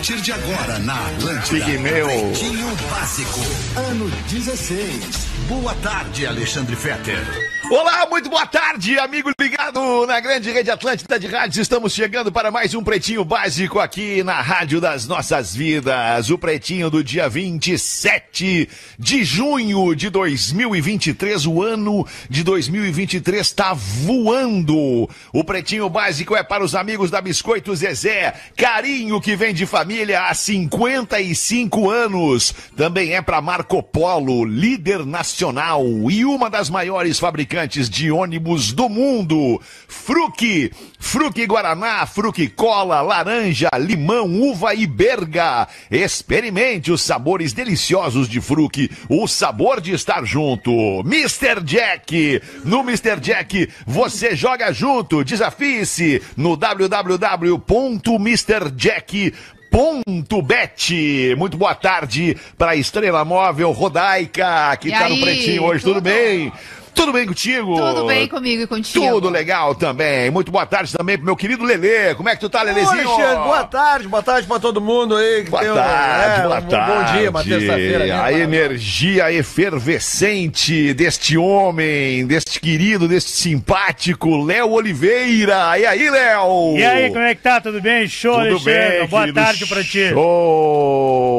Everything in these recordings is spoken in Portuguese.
partir de agora na Atlântida. Pigmeu. Pretinho Básico, ano 16. Boa tarde, Alexandre Fetter. Olá, muito boa tarde, amigo ligado na grande rede Atlântida de rádios. Estamos chegando para mais um Pretinho Básico aqui na Rádio das Nossas Vidas. O Pretinho do dia 27 de junho de 2023. O ano de 2023 está voando. O Pretinho Básico é para os amigos da Biscoito Zezé. Carinho que vem de família há 55 anos. Também é para Marco Polo, líder nacional e uma das maiores fabricantes de ônibus do mundo. Fruque, Fruque Guaraná, Fruque Cola, laranja, limão, uva e berga. Experimente os sabores deliciosos de Fruque, o sabor de estar junto. Mr. Jack, no Mr. Jack você joga junto. Desafie-se no www.mrjack.com Ponto Bet. Muito boa tarde para a Estrela Móvel Rodaica, que está no pretinho hoje. Tudo, tudo? bem? Tudo bem contigo? Tudo bem comigo e contigo? Tudo legal também. Muito boa tarde também pro meu querido Lelê. Como é que tu tá, Lelezinho? Oi, boa tarde, boa tarde pra todo mundo aí. que Boa tem um- tarde, é, boa um tarde. Bom dia, uma terça-feira. A energia efervescente deste homem, deste querido, deste simpático Léo Oliveira. E aí, Léo? E aí, como é que tá? Tudo bem? Show, Tudo Alexandre. bem, Boa tarde pra ti. Show!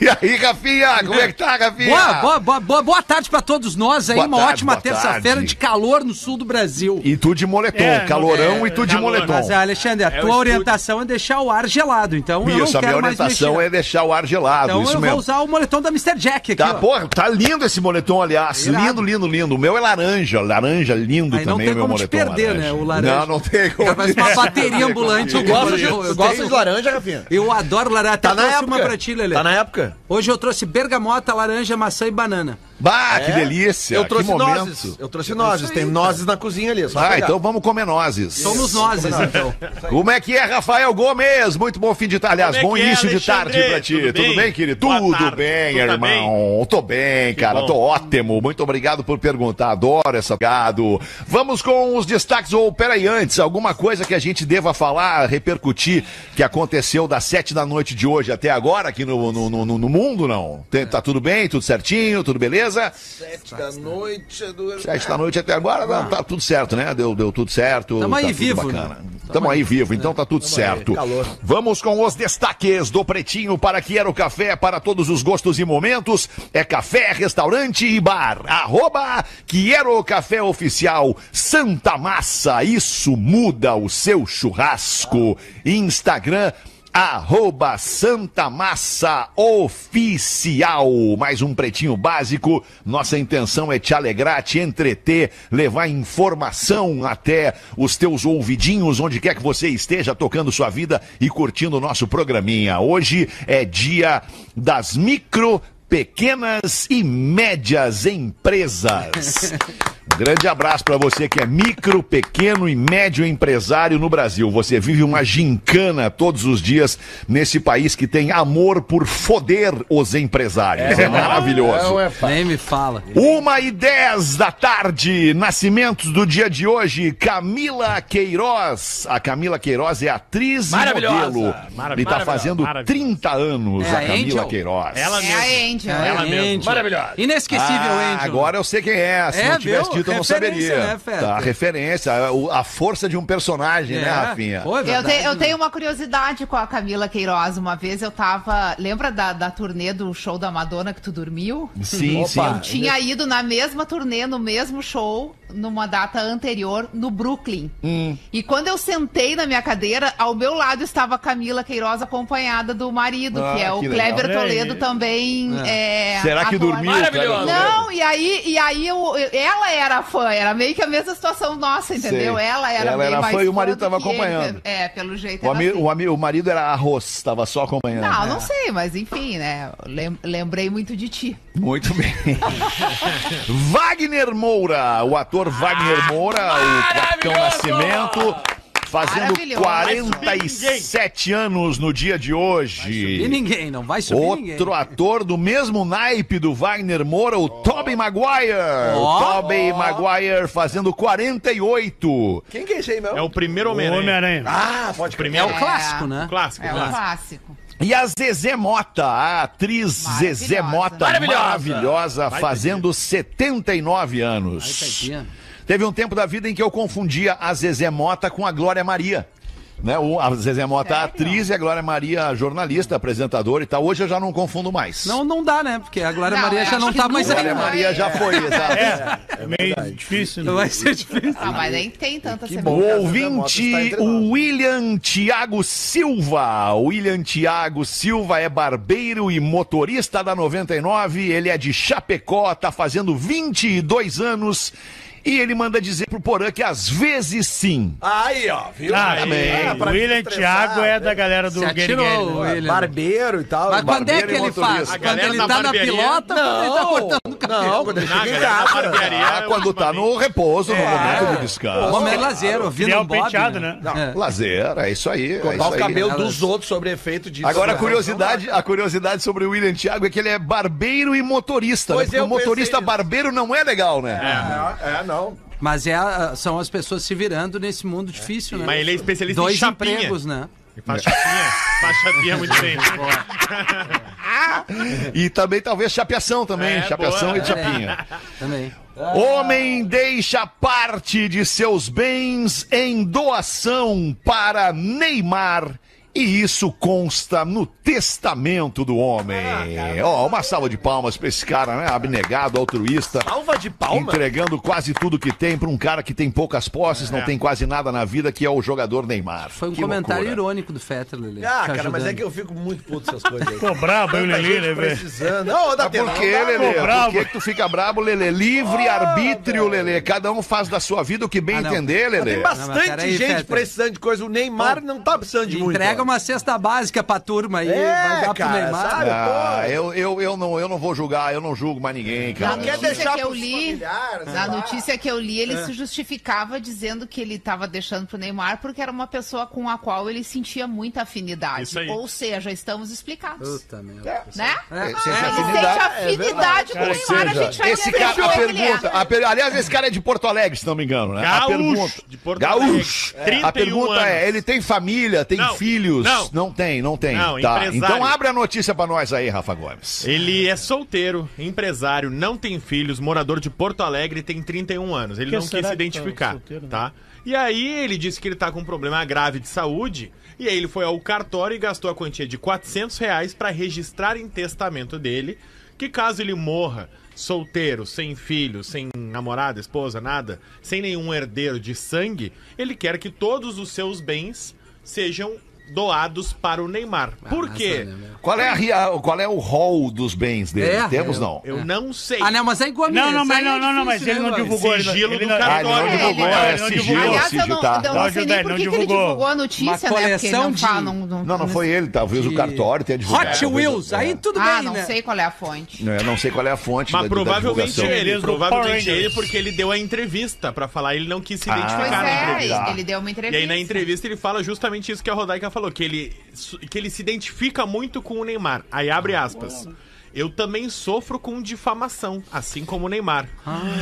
E aí, Rafinha? Como é que tá, Rafinha? Boa, boa, boa, boa, tarde pra todos nós aí. Boa uma tarde, ótima terça-feira de calor no sul do Brasil. E tu de moletom, É, calorão é, e tu de calor. moletom. Mas, Alexandre, a tua orientação é deixar o ar gelado. Então eu não Isso, a minha orientação mexer. é deixar o ar gelado, Então isso eu mesmo. vou usar o moletom da Mr. Jack aqui, Tá, ó. porra, tá lindo esse moletom, aliás. Irado. Lindo, lindo, lindo. O meu é laranja, laranja, lindo Aí não também, tem meu como te moletom. perder, laranja. né, o laranja. Não, não tem como. Parece uma bateria ambulante. Tu aqui. gosta de, Eu- eu tenho- de laranja, Rafinha? Eu adoro laranja. Até Tá na trouxe época. uma pra ti, Lelê. Tá na época? Hoje eu trouxe bergamota, laranja, maçã e banana. Bah, que É? delícia. Eu trouxe que momento. nozes. Eu trouxe nozes. Tem nozes na cozinha ali. é Ah, pegar. então vamos comer nozes. Somos nozes, então. Como é que é, Rafael Gomes? Muito bom fim de tarde, aliás, é bom que é, início de Alexandre? tarde pra ti. Tudo Tudo bem, bem? querido? Boa Tudo tarde. bem, Tu tá irmão. Tô bem, cara, tô ótimo. Muito obrigado por perguntar. Adoro essa gado. Vamos com os destaques. Ou, peraí, antes, alguma coisa que a gente deva falar, repercutir, que aconteceu das sete da noite de hoje até agora aqui no, no, no, no mundo, não? Tá tudo bem? Tudo certinho? Tudo beleza? Sete da noite. é Do... Sete da noite até agora, não, tá tudo certo, né? Deu, deu tudo certo. Tamo tá aí tudo vivo, Bacana. né? Tamo aí vivo, então tá tudo certo. calor. Vamos com os destaques do Pretinho para Quiero Café para todos os gostos e momentos. É café, restaurante e bar. Arroba Quiero Café Oficial Santa Massa. Isso muda o seu churrasco. Instagram Arroba Santa Massa Oficial. Mais um pretinho básico. Nossa intenção é te alegrar, te entreter, levar informação até os teus ouvidinhos, onde quer que você esteja, tocando sua vida e curtindo o nosso programinha. Hoje é dia das micro, pequenas e médias empresas. Grande abraço para você que é micro, pequeno e médio empresário no Brasil. Você vive uma gincana todos os dias nesse país que tem amor por foder os empresários. É, maravilhoso. Não é fácil. Nem me fala. Uma e dez da tarde, nascimentos do dia de hoje, Camila Queiroz. A Camila Queiroz é atriz Maravilhosa. e modelo. Marav- e tá maravilhosa, fazendo maravilhosa. 30 anos, É a a Camila Angel? Queiroz. Ela É mesmo. a Angel. Ela É, mesmo. Angel. Maravilhosa. Inesquecível, Ah, Angel. agora eu sei quem é. Se É, não tivesse eu não Referência, saberia. né, tá, referência. A, a força de um personagem, né, Rafinha? Pô, é Eu, te- eu né? tenho uma curiosidade com a Camila Queiroz. Uma vez eu tava. Lembra da, da turnê do show da Madonna que tu dormiu? Sim, Opa. sim. Eu tinha ido na mesma turnê, no mesmo show, numa data anterior, no Brooklyn. Hum. E quando eu sentei na minha cadeira, ao meu lado estava a Camila Queiroz, acompanhada do marido, Ah, que é o que legal. Kleber. Toledo também. é, Será que ator. dormiu? Maravilhoso. Não, e aí, e aí eu, eu- ela era fã, era meio que a mesma situação nossa, entendeu? Sei. Ela era Ela meio era mais fã e o marido do tava que ele, acompanhando. É, pelo jeito O, era ami- assim. o, ami- o marido era arroz, tava só acompanhando. Não, não sei, mas enfim, né? Lem- lembrei muito de ti. Muito bem. Wagner Moura, o ator Wagner Moura, o Capitão Nascimento, fazendo Maravilhoso. 47 anos no dia de E hoje. ninguém, não vai subir ninguém. Outro ator do mesmo naipe do Wagner Moura, o Tobey Maguire. Ó. Tobey Maguire fazendo 48. Quem que é esse aí, meu? É o primeiro O Homem-Aranha. Homem-Aranha. Ah, pode É Primeiro. o clássico, né? Clássico, É um clássico. clássico. E a Zezé Mota, a atriz Maravilhosa. Zezé Mota, Maravilhosa. maravilhosa, Vai, fazendo 79 Aí, anos. tadinha. Teve um tempo da vida em que eu confundia a Zezé Mota com a Glória Maria. Né? O- A Zezé Mota, Sério? atriz, e a Glória Maria, jornalista, apresentadora e tal. Hoje eu já não confundo mais. Não, não dá, né? Porque a Glória Não, Maria já não tá mais aí. Glória vai. Maria já foi, exato. É meio difícil, né? Vai ser difícil. Ah, mas nem tem tanta Que O bom. semelhança. ouvinte, entre nós. o William Tiago Silva. O William Tiago Silva é barbeiro e motorista da 99. Ele é de Chapecó, tá fazendo 22 anos. E ele manda dizer pro Porã que às vezes sim. Aí, ó, viu? Ah. Ah, o William Thiago é né? da galera do Se atirou, né? Barbeiro e tal. Mas quando é barbeiro que e ele motorista. faz? A Quando galera ele tá na pilota ou quando ele tá Não. cortando o cabelo? Não, quando ele Na chega em casa. barbearia, Ah, quando tá no repouso, no momento de descanso. Homem é lazer, ouvindo um o Bob, penteado, né? É. Lazer, é isso aí. É Cortar o cabelo dos outros sobre efeito disso. Agora a Né? curiosidade, a curiosidade sobre o William Thiago é que ele é barbeiro e motorista. né? Pois Porque eu o motorista barbeiro não é legal, né? É, é, Mas é, a- são as pessoas se virando nesse mundo difícil, né? Mas ele é especialista Dois em chapinha. empregos, né? E Faz chapinha. Faz chapinha muito bem. E também talvez chapeação também, É, chapeação boa. e chapinha. Também. Homem deixa parte de seus bens em doação para Neymar. E isso consta no testamento do homem. Ó, uma salva de palmas pra esse cara, né? Abnegado, altruísta. Salva de palma. Entregando quase tudo que tem pra um cara que tem poucas posses, não tem quase nada na vida, que é o jogador Neymar. Foi um Que comentário loucura. irônico do Fetter, Lele. Ah, cara, mas é ajudando. que eu fico muito puto essas coisas aí. Ficou brabo aí Tanta Lelê, né, velho? precisando. Não, dá tempo. por que, não Lelê? Por que, que tu fica brabo, Lelê? Livre arbítrio, Lelê. Cada um faz da sua vida o que bem Ah, não. entender, Mas Lelê. Tem Não, bastante peraí, gente Fetter. precisando de coisa. O Neymar não tá precisando de muito. Entrega. Uma cesta básica pra turma aí, É, vai dar pro cara, Neymar. sabe? Ah, pô. eu, eu, eu, não, eu não vou julgar, eu não julgo mais ninguém, Na cara. quer notícia deixar que eu li, na lá. notícia que eu li, ele se justificava dizendo que ele estava deixando pro Neymar porque era uma pessoa com a qual ele sentia muita afinidade. Isso aí. Ou seja, estamos explicados. Puta merda. Né? É, Esse- Ele sente afinidade- afinidade com o Neymar, a gente vai Esse entender cara, a é é. pergunta, a per- aliás, esse cara é de Porto Alegre, se não me engano, né? a Gaúcho, pergunta, de Porto Gaúcho. Alegre. 31 a pergunta é, anos. ele tem família, tem Não, filhos? Não. tem, não tem. Não, tá. Então abre a notícia pra nós aí, Rafa Gomes. Ele é solteiro, empresário, não tem filhos, morador de Porto Alegre e tem 31 anos. Ele Que não quis se tá identificar, solteiro, né? tá? E aí ele disse que ele tá com um problema grave de saúde. E aí ele foi ao cartório e gastou a quantia de 400 reais pra registrar em testamento dele que caso ele morra solteiro, sem filho, sem namorada, esposa, nada, sem nenhum herdeiro de sangue, ele quer que todos os seus bens sejam doados para o Neymar. Por quê? Né, meu? Qual é, a, ria- qual é o rol dos bens dele? É, Temos, eu- não? Eu não sei. Ah, não, mas é igual a Não, não, mas aí não, é não, não, mas difícil, ele não né, divulgou. Sigilo ele do não- cartório. Ah, ele não É, divulgou, ele- é não sigilo, divulgou. Aliás, eu não, tá. eu não Não, sei nem por que ele divulgou. divulgou a notícia, né? Porque ele coleção não de- fala. Não, não, Não, não foi ele, talvez o cartório tenha divulgado. Hot talvez- Wheels, é. aí tudo Ah, bem, não né? sei qual é a fonte. É, não sei qual é a fonte Mas da, da provavelmente divulgação. ele, Eles do Power provavelmente Rangers. ele, porque ele deu a entrevista pra falar, ele não quis se Ah, identificar Pois na é, entrevista. ele deu uma E entrevista. aí na entrevista ele fala justamente isso que a Rodaica falou, que ele, que ele se identifica muito com o Neymar. Aí abre aspas. Eu também sofro com difamação, assim como o Neymar.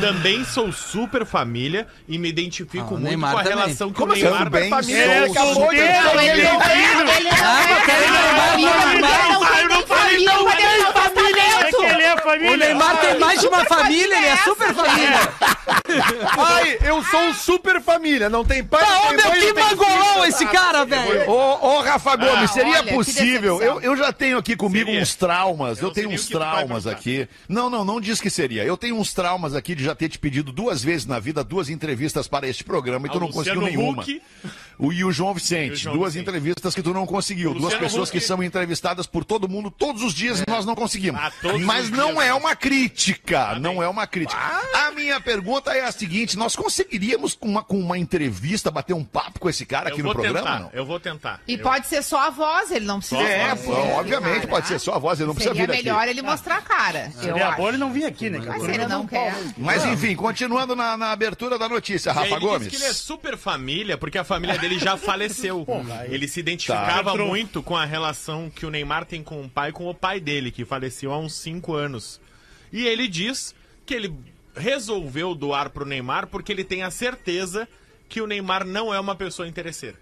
Também sou super família e me identifico Ah, muito Neymar com a também. relação que Como o Neymar assim? Bem, família. Ele é Sou solteiro, Não, ele não tem é, filho. ele não Ah, é, é Neymar, Neymar, falei não, ele É ele é família. O Neymar tem mais de uma família, ele é super família. Ai, eu sou super família. Não tem pai, não tem mãe, que mangolão filho. esse cara, velho. Ô, ô, Rafa Gomes, Ah, seria possível? Eu, já tenho aqui comigo uns traumas. Eu, tenho nem uns traumas aqui. Não, não, não diz que seria. Eu tenho uns traumas aqui de já ter te pedido duas vezes na vida duas entrevistas para este programa e tu não conseguiu Luciano nenhuma. Huck. O, e o João Vicente. E o João duas Vicente. entrevistas que tu não conseguiu. O Duas Luciano pessoas que Huck- são entrevistadas por todo mundo todos os dias e nós não conseguimos. Ah, Mas não dias. é uma crítica. Não é uma crítica. A minha pergunta é a seguinte: nós conseguiríamos, com uma, com uma entrevista, bater um papo com esse cara aqui Eu no vou programa? tentar, não? eu vou tentar. E Eu- pode ser só a voz, ele não precisa. É, ser, pô, obviamente cara. pode ser só a voz, ele não precisa Seria vir aqui. melhor ele mostrar a cara. Eu Seria bom ele não vir aqui, né? Mas ele não quer. Mas enfim, continuando na, na abertura da notícia, Rafa Gomes. diz que ele é super família, porque a família dele já faleceu. Ele se identificava Tá. muito com a relação que o Neymar tem com o pai, com o pai dele, que faleceu há uns 5 anos. E ele diz que ele resolveu doar pro Neymar porque ele tem a certeza que o Neymar não é uma pessoa interesseira.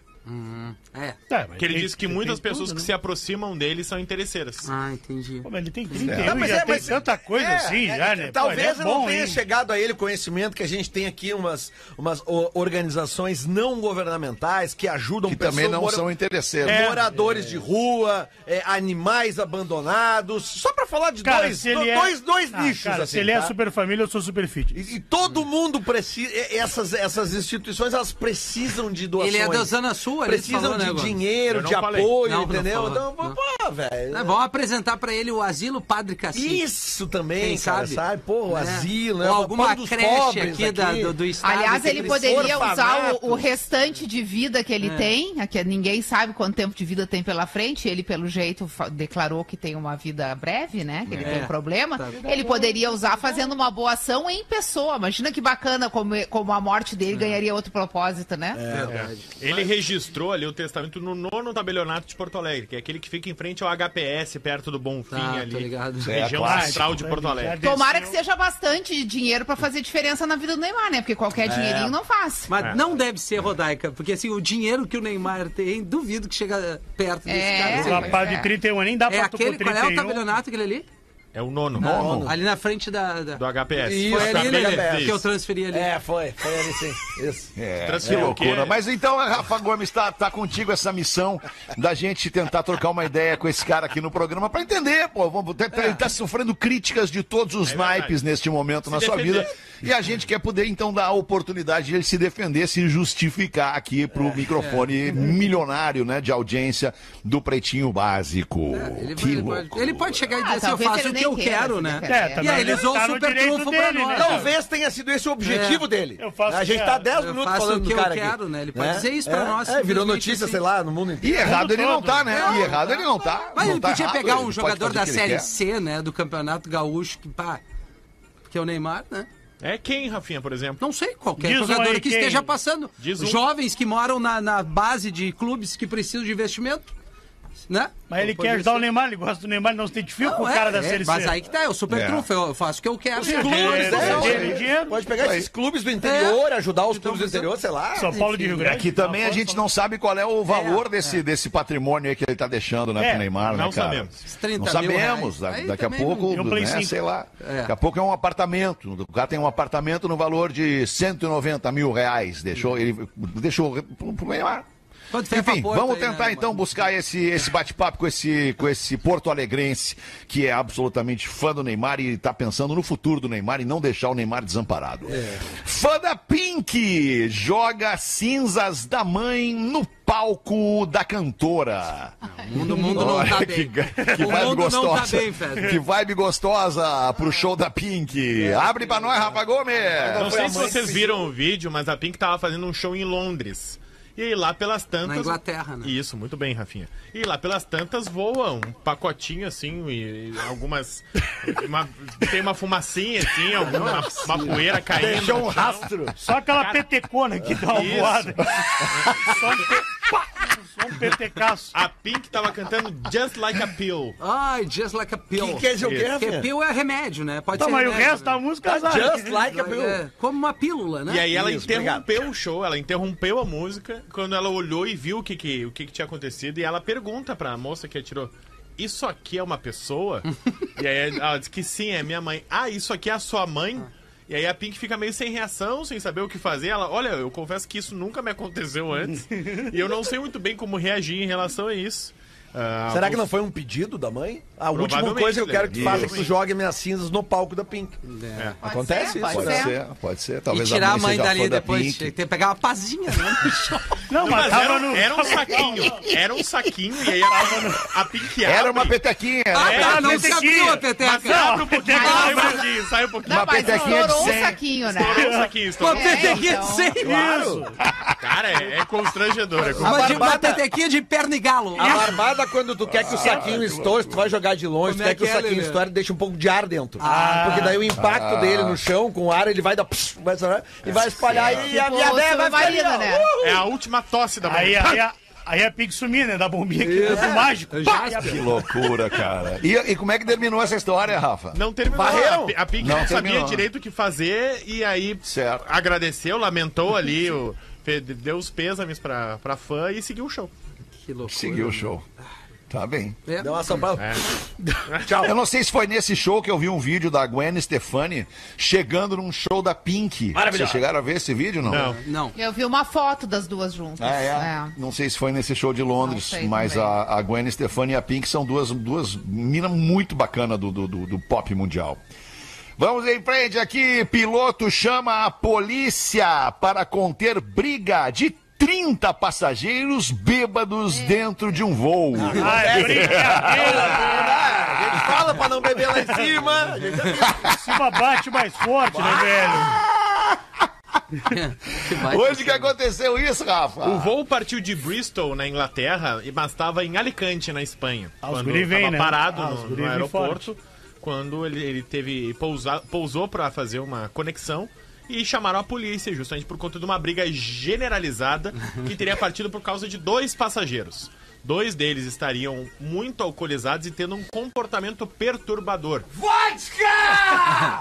É. Tá, mas Que ele tem- diz que tem muitas tudo, pessoas né? que se aproximam dele são interesseiras. Ah, entendi. Pô, mas ele tem 31 Não, mas já é, tem mas- tanta coisa é, assim, é, já, né? Pô, Talvez é eu não tenha hein? chegado a ele o conhecimento que a gente tem aqui umas, umas organizações não governamentais que ajudam Que também não mora- são interesseiros. É. moradores de rua, é, animais abandonados. Só pra falar de Cara, dois, é... dois, dois Ah, nichos, cara, assim. se ele é tá? super família, eu sou super fit. E, e todo mundo precisa. Essas, essas instituições elas precisam de doações. Ele é da Zona Sul, ali, Precisam de né, dinheiro, de falei. apoio, Não, entendeu? então, pô, Não. pô, velho. É, vamos apresentar pra ele o Asilo Padre Cassi. Isso também, Quem cara, sabe? sabe? Pô, o É. asilo, Ou né? alguma Pão dos creche pobres aqui, da- do, do estado. Aliás, que ele poderia usar o, o restante de vida que ele tem, que ninguém sabe quanto tempo de vida tem pela frente. Ele, pelo jeito, declarou que tem uma vida breve, né? Que ele É. tem um problema. Tá. Ele poderia usar fazendo uma boa ação em pessoa. Imagina que bacana como, como a morte dele ganharia outro propósito, né? Verdade. Ele registrou ali o testamento no nono tabelionato de Porto Alegre, que é aquele que fica em frente ao HPS, perto do Bonfim Tá, ali. tô ligado. Região clássico. central de Porto Alegre. Tomara que seja bastante dinheiro pra fazer diferença na vida do Neymar, né? Porque qualquer dinheirinho não faz. Mas É. não deve ser Rodaica, porque assim, o dinheiro que o Neymar tem, duvido que chega perto desse É. cara. O assim. rapaz de 31 anos nem dá É pra com aquele, qual é o 31. tabelionato aquele ali? É o nono. Ali na frente da... da... Do HPS. Isso, Foi ali, da né, HPS. que eu transferi ali. É, foi, foi ali sim. Isso. É, que Transferiu o quê? loucura. Mas então, Rafa Gomes, tá, tá contigo essa missão da gente tentar trocar uma ideia com esse cara aqui no programa pra entender, pô. Vamos, ter- ele tá sofrendo críticas de todos os É naipes neste momento na sua defender. vida. E a gente quer poder, então, dar a oportunidade de ele se defender, se justificar aqui pro É, microfone milionário, né, de audiência do Pretinho Básico. Ele, que ele louco. pode, ele pode chegar e Ah, dizer assim, eu faço o que nem eu quero, né? É, E aí ele usou tá super trunfo pra dele, nós. né? Talvez tenha sido esse o objetivo É. dele. Eu faço a gente o tá que 10 eu minutos faço falando o do que eu cara quero, aqui. né? Ele pode dizer isso pra nós, É, virou simplesmente notícia, assim. sei lá, no mundo E inteiro. errado ele não tá, né? E errado ele não tá. Mas não ele tá podia pegar um jogador da que Série. C, né? Do Campeonato Gaúcho, que pá. Que é o Neymar, né? É quem, Rafinha, por exemplo? Não sei, qualquer Diz um jogador aí que quem. esteja passando. Diz um. Jovens que moram na, na base de clubes que precisam de investimento. Né? Mas ele quer ajudar ser. o Neymar, ele gosta do Neymar, ele não se identifica Não, com o é, cara da é, Série Mas aí que tá, é o super É. trunfo, eu faço o que eu quero. Os É, clubes, é, né? é. Pode pegar É. esses clubes do interior, ajudar os Então, clubes do interior, sei lá. São Paulo de Rio Grande. Aqui também a gente não sabe qual é o valor desse, desse patrimônio aí que ele tá deixando, né, É, pro Neymar, né, não cara? sabemos. Os 30 Não sabemos. Aí daqui a pouco, né, 5. sei lá. É. Daqui a pouco é um apartamento. O cara tem um apartamento no valor de 190 mil reais. Deixou ele. Deixou pro Neymar. Enfim, vamos aí, tentar né, então mano? buscar esse, esse bate-papo com esse, com esse Porto Alegrense, que é absolutamente fã do Neymar e tá pensando no futuro do Neymar e não deixar o Neymar desamparado. É. Fã da Pink joga cinzas da mãe no palco da cantora. O mundo, mundo não tá que, bem. que o vibe mundo gostosa. não tá bem, que vibe gostosa pro show da Pink. Abre pra nós, Rafa Gomes. Não sei se vocês viram o vídeo, mas a Pink tava fazendo um show em Londres. E aí lá pelas tantas. Na Inglaterra, né? Isso, muito bem, Rafinha. E lá pelas tantas voa um pacotinho assim, e, e algumas. uma- tem uma fumacinha assim, alguma, uma poeira caindo. Deixou um rastro. Só aquela petecona que dá uma Isso. voada. Só só um petecaço. A Pink tava cantando Just Like a Pill. Ai, just like a pill. Que quer dizer o quê, Porque Rafinha? pill é remédio, né? Pode Tá, ser mas o remédio, resto da né? música azar. Just like a pill. É, como uma pílula, né? E aí ela Isso, interrompeu o show, ela interrompeu a música quando ela olhou e viu o que, que, o que, que tinha acontecido. E ela pergunta pra moça que atirou: Isso aqui é uma pessoa? e aí ela diz que sim, é minha mãe. Ah, isso aqui é a sua mãe? E aí a Pink fica meio sem reação, sem saber o que fazer. Ela, olha, eu confesso que isso nunca me aconteceu antes. e eu não sei muito bem como reagir em relação a isso. Ah, Será que não foi um pedido da mãe? A última coisa que eu quero que tu né? faça é que tu jogue minhas cinzas no palco da Pink. É. Pode Acontece ser, isso, pode Pode né? ser. ser, pode ser. E Talvez tirar a mãe seja dali fã da depois. Pink. Tem que pegar uma pazinha, né? Não, Não, mas mas era, no. era um saquinho, era um saquinho, e aí a, a Pink abre. Era uma petequinha, Ah, né? tá, não se petequinha. abriu a Mas peteca. abre um pouquinho, Não, sai um mas- pouquinho, sai um pouquinho. Não, Uma mas petequinha de estourou um 100. saquinho, né? Estourou um saquinho, Uma estourou. É, petequinha de então. 100 Claro. Cara, é, é constrangedor. É Uma, uma tetequinha de perna e galo. A barbada, quando tu quer que o saquinho estoure, tu vai jogar de longe, tu Como é quer que o é, saquinho estoure e deixa um pouco de ar dentro. Porque daí o impacto dele no chão, com o ar, ele vai dar. vai e vai espalhar e a minha véia vai ficar né? É a última tosse da Aí, manhã. aí, a- aí a Pink sumir, né? Da bombinha aqui do mágico. Que loucura, cara. E, e como é que terminou essa história, Rafa? Não terminou. Varreram? A, Pi- a Pink Não não, sabia terminou. direito o que fazer e aí Certo. agradeceu, lamentou ali, o, deu os pêsames pra, pra fã e seguiu o show. Que loucura. Seguiu o show. Tá bem. É. Deu uma soprada. Tchau. Eu não sei se foi nesse show que eu vi um vídeo da Gwen Stefani chegando num show da Pink. Vocês chegaram a ver esse vídeo, não? Não. Não. Eu vi uma foto das duas juntas. Ah, é? É. Não sei se foi nesse show de Londres, sei mas a, a Gwen Stefani e a Pink são duas, duas minas muito bacanas do, do, do- do pop mundial. Vamos em frente aqui. Piloto chama a polícia para conter briga de 30 passageiros bêbados dentro de um voo. Ah, é brincadeira. A gente fala pra não beber lá em cima. A gente Em cima bate mais forte, né, velho? Hoje que aconteceu isso, Rafa? O voo partiu de Bristol, na Inglaterra, e- mas estava em Alicante, na Espanha. Ah, quando estava né? parado Ah, no- no, aeroporto, quando ele, ele teve pousa, pousou para fazer uma conexão e chamaram a polícia, justamente por conta de uma briga generalizada que teria partido por causa de dois passageiros. Dois deles estariam muito alcoolizados e tendo um comportamento perturbador.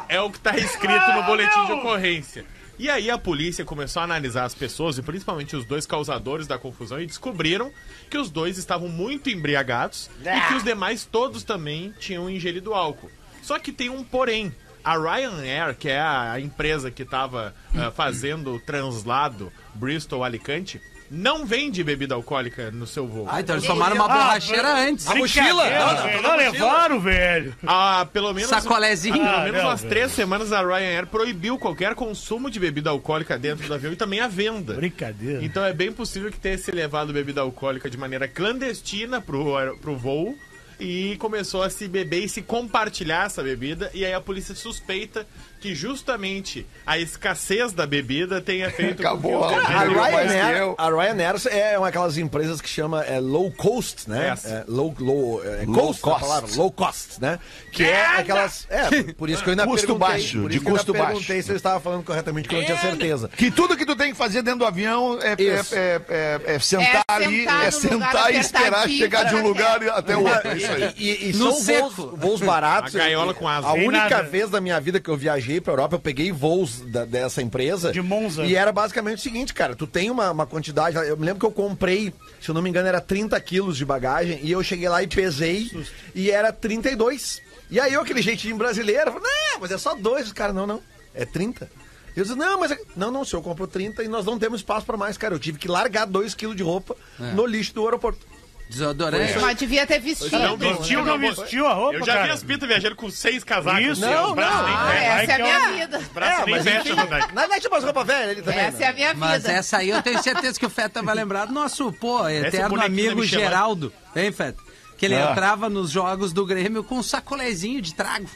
É o que está escrito no boletim de ocorrência. E aí a polícia começou a analisar as pessoas, e principalmente os dois causadores da confusão, e descobriram que os dois estavam muito embriagados e que os demais todos também tinham ingerido álcool. Só que tem um porém. A Ryanair, que é a empresa que estava fazendo o translado Bristol-Alicante, não vende bebida alcoólica no seu voo. Ah, então eles tomaram uma borracheira antes. A mochila? Não, não, Não mochila. levaram, velho. Ah, pelo menos. Sacolézinho. Pelo Ah, menos não, umas velho. três semanas a Ryanair proibiu qualquer consumo de bebida alcoólica dentro do avião e também a venda. Brincadeira. Então é bem possível que tenha se levado bebida alcoólica de maneira clandestina pro, pro voo e começou a se beber e se compartilhar essa bebida. E aí a polícia suspeita que justamente a escassez da bebida tenha feito Acabou. com que A Ryanair, a Ryanair é uma aquelas empresas que chama é, low cost, né? É, low, low, é, Low cost, cost. palavra, low cost, né? Que é aquelas. É, por isso que eu ainda Custo perguntei. baixo, por de custo baixo. perguntei se eu estava falando corretamente, que eu não tinha certeza. Que tudo que tu tem que fazer dentro do avião é, é, é- é- é sentar É ali, sentar é no sentar lugar e esperar chegar de um lugar até o outro. É isso aí. E, e- e No são seco. voos, voos baratos. A gaiola com asa. A única nada. vez da minha vida que eu viajei pra Europa, eu peguei voos da- dessa empresa. De Monza. E era basicamente o seguinte, cara. Tu tem uma, uma quantidade. Eu me lembro que eu comprei, se eu não me engano, era 30 quilos de bagagem. E eu cheguei lá e pesei. E era 32. E aí eu, aquele jeitinho brasileiro, falei, não, mas é só dois. Os caras, não, não. É 30. Eu disse, não, mas. é- Não, não, senhor comprou 30 e nós não temos espaço pra mais, cara. Eu tive que largar 2 quilos de roupa no lixo do aeroporto. Desodorante. Mas devia ter vestido. Não vestiu, não vestiu a roupa, Eu já cara? vi as pintas viajando com seis casacos. Isso. Os Não, não. Ah, essa é a minha é- vida. Braços nem mas enfim, Rodaica. Não, não tinha mais roupa velha ele também. Essa né? é a minha Mas vida. essa aí eu tenho certeza que o Feta vai lembrar do nosso, pô, eterno bonequinho da amigo. Geraldo. Hein, Feta? Que ele Ah. entrava nos jogos do Grêmio com um sacolezinho de trago.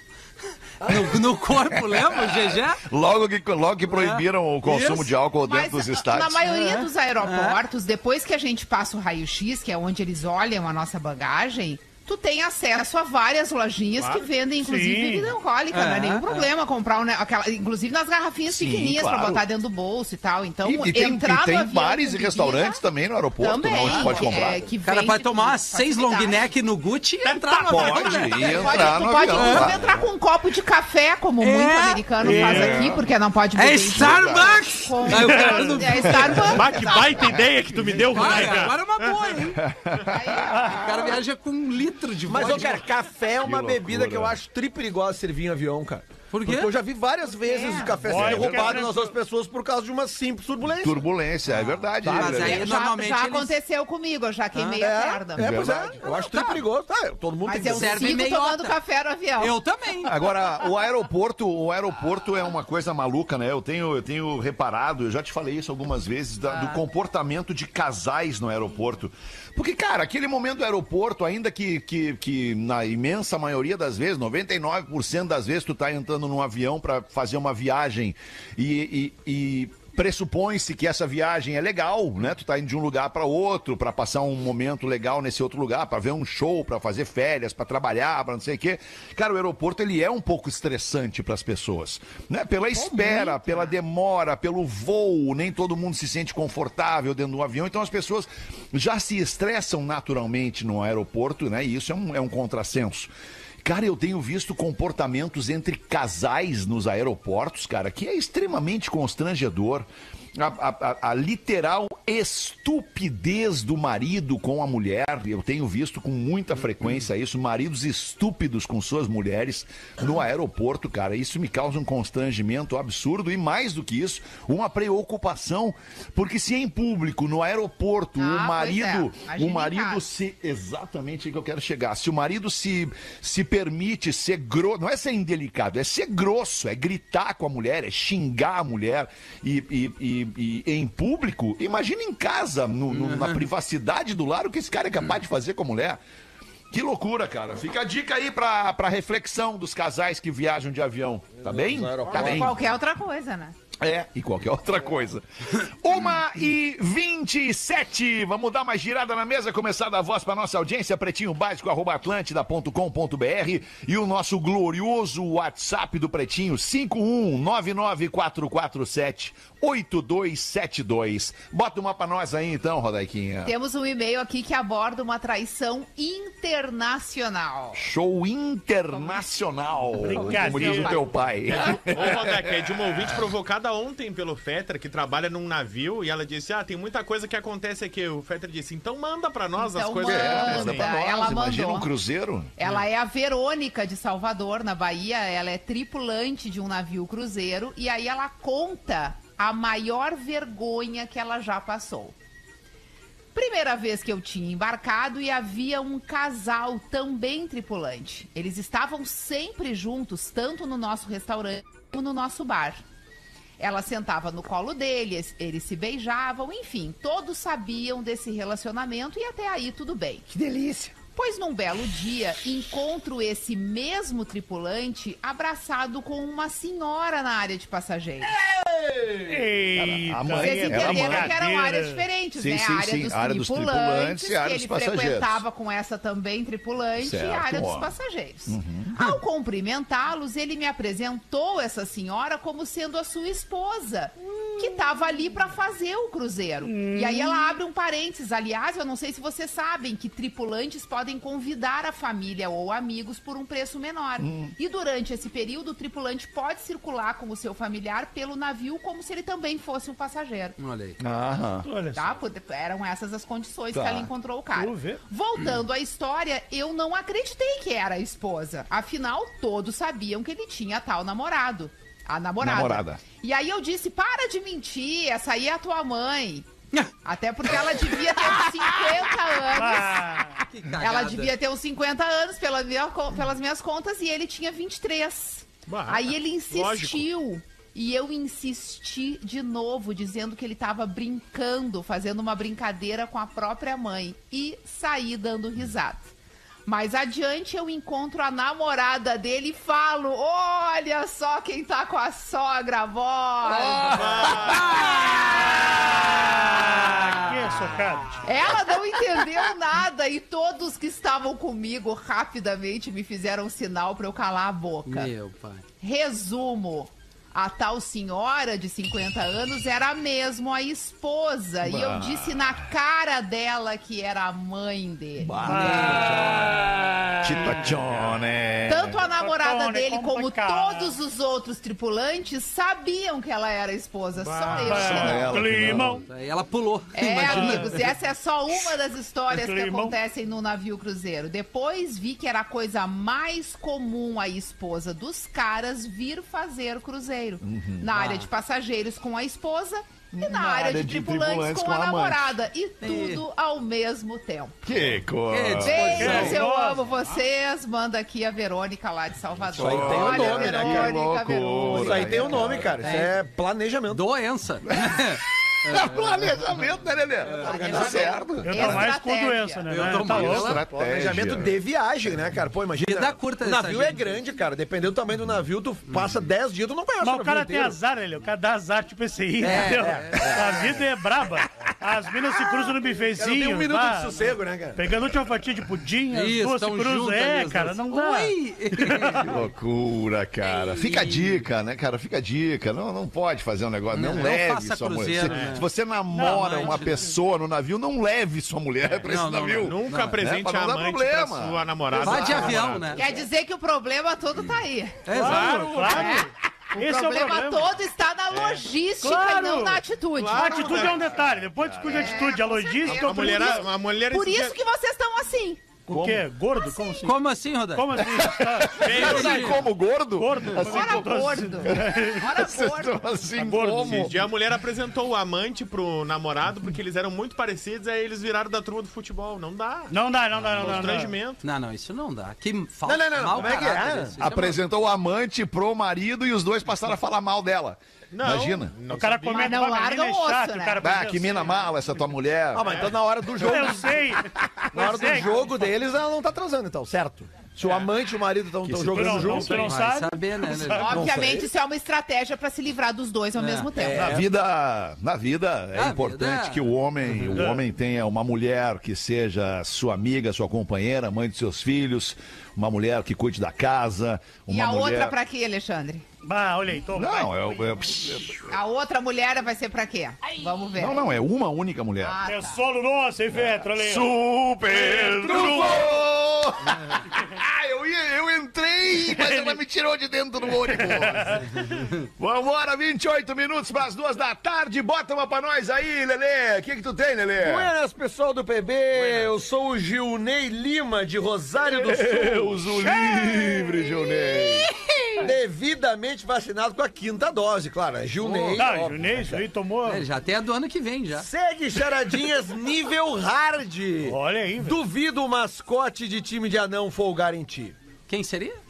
No, no corpo, lembra, GG? Logo que, logo que proibiram o consumo Isso. de álcool Mas dentro dos na estádios. maioria dos aeroportos, depois que a gente passa o raio-x, que é onde eles olham a nossa bagagem, tu tem acesso a várias lojinhas que vendem, inclusive, Sim. bebida alcoólica. não é É, nenhum é. problema comprar, um, aquela, inclusive nas garrafinhas Sim, pequenininhas claro. pra botar dentro do bolso e tal. Então, E, e tem, entrar e no tem bares e restaurantes também no aeroporto, também, não, onde pode que comprar. é- que O cara pode tomar seis long neck no Gucci e entrar no Pode, avião, né? e Pode, entrar tu no pode avião. inclusive claro. entrar com um copo de café, como muito É. americano É. faz aqui, porque não pode beber É Starbucks! Com... É Starbucks. Bah, que baita ideia que tu me deu, agora é uma boa, hein? O cara viaja com um litro de Mas, vodka. ô, cara, café é uma loucura. bebida que eu acho tri perigosa servir em avião, cara. Por quê? Porque eu já vi várias vezes o café sendo roubado é nas outras pessoas por causa de uma simples turbulência. Turbulência, é verdade. mas é aí- verdade. Já, normalmente já eles- aconteceu comigo, eu já queimei a É, perna. é, pois Verdade. é. Eu acho tri perigoso. Tá, todo mundo Mas tem eu que Serve sigo meiota. tomando café no avião. Eu também. Agora, o aeroporto, o aeroporto é uma coisa maluca, né? Eu tenho, eu tenho reparado, eu já te falei isso algumas vezes, da- do comportamento de casais no aeroporto. Porque, cara, aquele momento do aeroporto, ainda que, que, que na imensa maioria das vezes, 99% das vezes, tu tá entrando num avião pra fazer uma viagem e, e- e pressupõe-se que essa viagem é legal, né? Tu tá indo de um lugar para outro para passar um momento legal nesse outro lugar, para ver um show, para fazer férias, para trabalhar, para não sei o quê. Cara, o aeroporto ele é um pouco estressante para as pessoas, né? Pela espera, pela demora, pelo voo, nem todo mundo se sente confortável dentro do avião, então as pessoas já se estressam naturalmente no aeroporto, né? E isso é um, é um contrassenso. Cara, eu tenho visto comportamentos entre casais nos aeroportos, cara, que é extremamente constrangedor. A, a- a- literal estupidez do marido com a mulher. Eu tenho visto com muita frequência isso, maridos estúpidos com suas mulheres no aeroporto, cara. Isso me causa um constrangimento absurdo e mais do que isso, uma preocupação, porque se em público no aeroporto Ah, o marido, é. O marido se exatamente aí que eu quero chegar. Se o marido se se permite ser grosso, não é ser indelicado, é ser grosso, é gritar com a mulher, é xingar a mulher e, e- e- e em público, imagina em casa, no- no- na privacidade do lar, o que esse cara é capaz de fazer com a mulher. Que loucura, cara. Fica a dica aí pra, pra reflexão dos casais que viajam de avião. Tá bem? Tá bem. Qualquer outra coisa, né? É, e qualquer outra coisa. Uma e 27. Vamos dar uma girada na mesa, começar a dar voz para nossa audiência, pretinho básico, arroba atlântida.com.br e o nosso glorioso WhatsApp do Pretinho, 51994478272. Bota uma pra nós aí então, Rodaiquinha. Temos um e-mail aqui que aborda uma traição internacional. Show internacional, como diz o teu pai. Ô, Rodak, é de uma ouvinte provocada ontem pelo Fetter, que trabalha num navio, e ela disse: Ah, tem muita coisa que acontece aqui. O Fetter disse: Então manda pra nós as Então coisas que manda. É, acontecem. manda pra nós, Ela imagina mandou. um cruzeiro. Ela é a Verônica de Salvador, na Bahia. Ela é tripulante de um navio cruzeiro. E aí ela conta a maior vergonha que ela já passou. Primeira vez que eu tinha embarcado e havia um casal também tripulante. Eles estavam sempre juntos, tanto no nosso restaurante como no nosso bar. Ela sentava no colo deles, eles se beijavam, enfim, todos sabiam desse relacionamento e até aí tudo bem. Que delícia. Pois num belo dia, encontro esse mesmo tripulante abraçado com uma senhora na área de passageiros. A mãe Vocês era entenderam que eram áreas diferentes, Sim, né? sim, a área sim. dos área dos tripulantes, tripulantes e a área que dos ele passageiros. frequentava com essa também tripulante, e Certo, a área dos ó. Uhum. passageiros. Ao cumprimentá-los, ele me apresentou essa senhora como sendo a sua esposa, que estava ali para fazer o cruzeiro. E aí ela abre um parênteses. Aliás, eu não sei se vocês sabem que tripulantes podem convidar a família ou amigos por um preço menor. Hum. E durante esse período, o tripulante pode circular com o seu familiar pelo navio como se ele também fosse um passageiro. Olha aí. Aham. Olha só. Tá? Por- Eram essas as condições Tá. que ela encontrou o cara. Vou ver. Voltando à história, eu não acreditei que era a esposa. Afinal, todos sabiam que ele tinha tal namorado. A namorada. Namorada. E aí eu disse: para de mentir, essa aí é a tua mãe. Até porque ela devia ter uns 50 anos. Ah, Que cagada. Ela devia ter uns 50 anos pela minha pelas minhas contas e ele tinha 23. Bah, Aí ele insistiu. E eu insisti de novo, dizendo que ele tava brincando, fazendo uma brincadeira com a própria mãe. E saí dando risada. Mais adiante eu encontro a namorada dele e falo: Olha só quem tá com a sogra, voz. ah, que socado. Ela não entendeu nada e todos que estavam comigo rapidamente me fizeram sinal pra eu calar a boca. Meu pai. Resumo. A tal senhora de 50 anos era mesmo a esposa. E eu disse na cara dela que era a mãe dele. Tita Johnny. Tanto a namorada dele como todos os outros tripulantes sabiam que ela era a esposa. Só eu Só ela Climão. Ela pulou. É, Imagina. amigos, essa é só uma das histórias que acontecem no navio cruzeiro. Depois vi que era a coisa mais comum a esposa dos caras vir fazer cruzeiro. Na área de passageiros com a esposa e na, área, de, tripulantes, com, a, amante. namorada. E tudo ao mesmo tempo. Que coisa. Beijos, eu Nossa. amo vocês. Manda aqui a Verônica lá de Salvador. Isso aí tem o Olha, nome, né, cara? Verônica, Que loucura. Verônica. Isso aí tem o nome, cara. Isso é planejamento. Doença. Planejamento, né, Lelê? Tá certo. Eu tô mais com doença, né? Eu tô tá mais- louco? Planejamento de viagem, né, cara? Pô, imagina. Vida curta O navio é grande, cara. Dependendo do tamanho do navio, tu passa 10 dias, tu não conhece Mas o cara tem azar, ele. O cara dá azar, tipo esse aí, É, entendeu? é, A vida é braba. As minas se cruzam no não tem bifezinho. um minuto de sossego, né, cara? Pegando a última fatia de pudim, as Isso, duas se cruzam. É, cara, não dá. Oi! Que loucura, cara. Fica a dica, né, cara? Fica a dica. Não, não pode fazer um negócio. Não, leve sua mulher. Se, você namora Não, uma pessoa no navio, não leve sua mulher pra esse Não, não, navio. Nunca apresente né? Pra a amante problema. pra sua namorada. Vai de avião, né? Quer dizer que o problema todo tá aí. É, Claro, exato. claro. O Esse é o problema problema. todo está na logística Claro. e não na atitude. A atitude é um detalhe. Depois discute a atitude, a logística. A mulher, a mulher Por isso que vocês estão assim. O quê? Gordo? Como assim? Como assim, Rodaica? Como assim? Tá. Assim como gordo? Gordo? Assim, gordo. Vocês gordo. estão assim gordo, como? Dia a mulher apresentou o amante pro namorado porque eles eram muito parecidos, aí eles viraram da turma do futebol. Não dá. Não dá, não dá, não dá. não. Constrangimento. Não, não, isso não dá. Que falta. Não, não, não, como é que é? é Apresentou o amante pro marido e os dois passaram a falar mal dela. Não, Imagina. não O cara sabia. comenta Mas não "Pá, larga o osso, é chato, né? o cara Ah, que mina assim. mala essa tua mulher. Ah, mas então na hora do jogo. Eu sei. Na hora do é, jogo deles, ela não tá transando, então, certo? Se o amante e o marido estão não, jogando não, junto. tu não Vai sabe. saber, né? Obviamente, isso é uma estratégia para se livrar dos dois ao mesmo tempo. Na vida, na vida é Na importante vida. que o homem, o homem tenha uma mulher que seja sua amiga, sua companheira, mãe de seus filhos, uma mulher que cuide da casa, uma E a mulher. outra pra quê, Alexandre? Bah, olha aí, toma. Não, é, é- A outra mulher vai ser pra quê? Vamos ver. não, não, é uma única mulher. Ah, É tá. solo nosso, hein, Fetra? Olha aí. Super trufo! Ah, eu, ia, eu entrei, mas ela me tirou de dentro do ônibus. Vambora, 28 minutos para as duas da tarde. Bota uma pra nós aí, Lelê. O que que tu tem, Lelê? Buenas, pessoal do PB. Eu sou o Gilney Lima, de Rosário do Sul. Deus o livre, Junei. Devidamente vacinado com a quinta dose, claro. É Gilney. Não, óbvio. Junei, isso aí tomou. É, já tem a do ano que vem, já. Segue charadinhas nível hard. Olha aí, velho. Duvido o mascote de time de anão folgar em ti. Quem seria?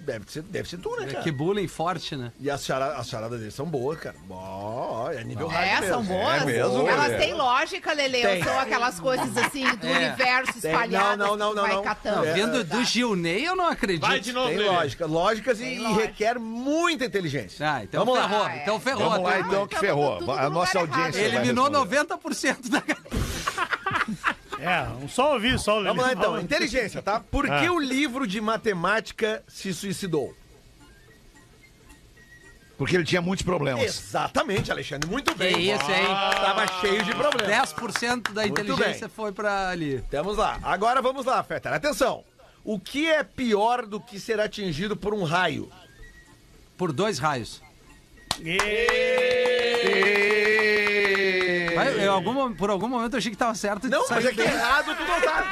Deve, ser, deve ser tu, né, cara? Que bullying forte, né? E as, chara- as charadas deles são boas, cara. Ó, é nível hard É, mesmo. são boas. É mesmo, Elas têm lógica, Lele. Tem. São aquelas coisas assim do É. universo Tem. espalhadas Não, não, não, não, não. catando. É, do Gilney, eu não acredito. Vai de novo, Tem Lelê. lógica, lógicas e, Tem e lógica. requer muita inteligência. Ah, então Vamos lá. ferrou. Ah, é. Então ferrou. Vamos lá, Então, então, que Tamo ferrou. A no nossa audiência Eliminou responder. 90% da É, um só ouvir, só o Lelê. Vamos lá então, inteligência, tá? Por que Ah. o livro de matemática se suicidou? Porque ele tinha muitos problemas. Exatamente, Alexandre, muito Que bem. isso, hein? Tava cheio de problemas. 10% da Muito inteligência bem. foi pra ali. Temos lá. Agora vamos lá, Fetter. Atenção. O que é pior do que ser atingido por um raio? Por dois raios. E... Mas, eu, algum, por algum momento eu achei que tava certo. Não, mas é que bem. errado tu não tá.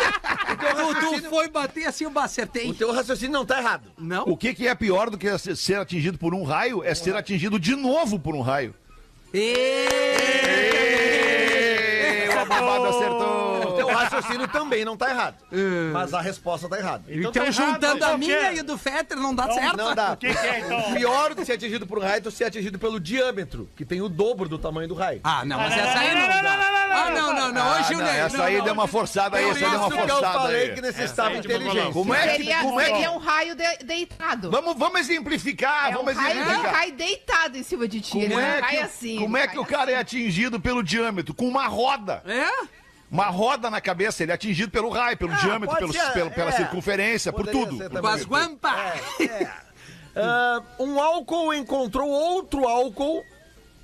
Tu, tu foi bater assim, eu acertei. o teu raciocínio não tá errado. Não? O que, que é pior do que ser atingido por um raio é ser atingido de novo por um raio. E... O acertou. Raciocínio também não tá errado. Mas a resposta tá errada. Então, tá errado, juntando então a minha quê? e do Fetter, não dá certo? Não dá. O que, que é, então? Pior do que ser atingido por um raio é tu ser atingido pelo diâmetro, que tem o dobro do tamanho do raio. Ah, não, mas Ah, não, essa aí não, não não, dá. não, não, não, Ah, não, não, não. Hoje Ah, o não, Ney. essa não, aí não. deu uma forçada aí, essa aí deu uma que eu forçada falei aí. que necessitava de inteligência. Como é que, Seria, como é que... um raio de- deitado. Vamos, vamos exemplificar, é um vamos exemplificar. cai deitado em cima de ti. Ele Como não é cai que, assim. como ele é que o cara é atingido pelo diâmetro? Com uma roda. É? Uma roda na cabeça, ele é atingido pelo raio, pelo diâmetro, pode pelo, ser, pelo- pela é. circunferência, por tudo. Com as guampas. Ah, um álcool encontrou outro álcool.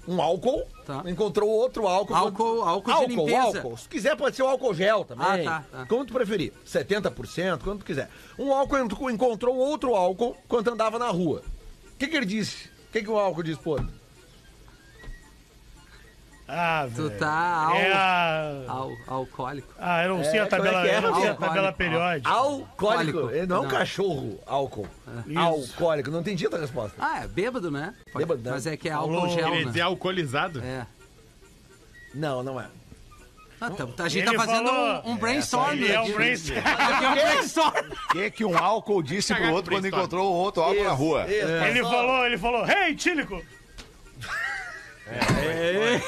Um álcool Tá. encontrou outro álcool. Álcool- álcool de limpeza. álcool. Se quiser, pode ser o álcool gel também. Ah, tá, tá. Como tu preferir. 70%, quanto tu quiser. Um álcool encontrou outro álcool quando andava na rua. O que, que ele disse? O que, que o álcool disse, pô? Ah, Tu velho. tá É al... a... al- alcoólico. Ah, eu não sei É, a tabela, é que é? eu não sei a Alcoólico. tabela periódica. Alcoólico. Alcoólico. Ele não é um Não. cachorro, álcool. Isso. Alcoólico. Não entendi a tua resposta. Ah, é bêbado, né? Bêbado, né? Mas é que é álcool gel, Queria né? dizer alcoolizado. É. Não, não é. Ah, tá- a gente Ele tá fazendo falou- um, um brainstorm. É um brainstorm. É um brainstorm. O que, que um álcool disse pro outro quando encontrou o outro álcool na rua? Isso, Ele falou, ele falou, hey, Tílico!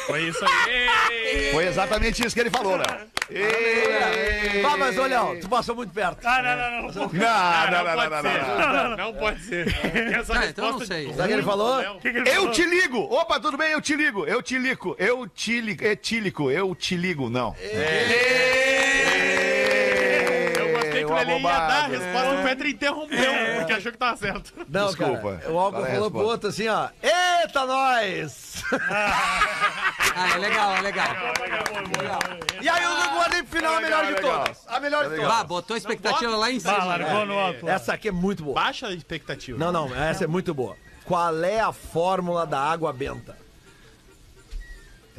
Foi isso aí. Foi exatamente isso que ele falou, Léo. Ei! Vá, mas olha, ó, tu passou muito perto. Ah, não, não, não. Não, não, não, não, pode não, ser. não. Não pode ser. Essa então eu não sei. Sabe o que ele falou? Ele Eu te ligo! Opa, tudo bem? Eu te ligo, eu te ligo, eu te ligo, etílico, eu te ligo, não. Eu gostei que Lelê ia dar a resposta, o Petra interrompeu, porque achou que tava certo. Não, Desculpa. cara. O álcool falou pro outro assim, ó. Eita, nós! Ah, é legal, é legal. E aí guardei pro final a melhor de todas. A melhor de Ah, todas. botou a expectativa lá em Ah, cima. largou no alto. Essa aqui é muito boa. Baixa a expectativa. Não, não, essa é muito boa. Qual é a fórmula da água benta?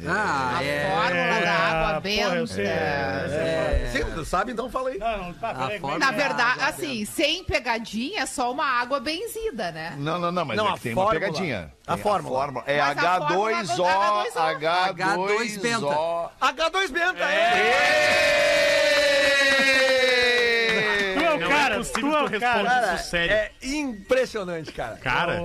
Ah, A é. fórmula da água porra, eu sei. benta. É, sim, tu sabe, então fala aí. Não, não, tá, peraí, forma- Na é é? verdade, assim, sem pegadinha, é só uma água benzida, né? Não, não, não, mas Não, é a que tem uma fórmula. pegadinha. A fórmula. É a fórmula H2O, H2O. H2O. H2 benta, é! Tu é o Não cara, é tu é o tu cara. responda Cara, isso sério. é impressionante, cara. Cara,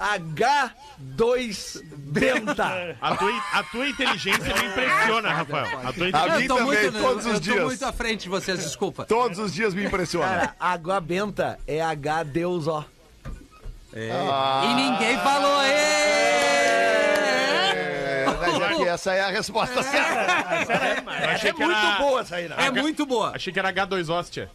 H2 benta. a tua, a tua inteligência me impressiona, Rafael. A tua A inteligência. mim Eu tô também, muito, todos eu os tô dias. muito à frente de vocês, desculpa. Todos os dias me impressiona. Cara, água benta é H Deus, ó. E ninguém falou, ê! É, mas é que essa é a resposta certa. Eu achei É que muito era- boa essa aí, né? É muito boa. Achei que era H2 Hóstia.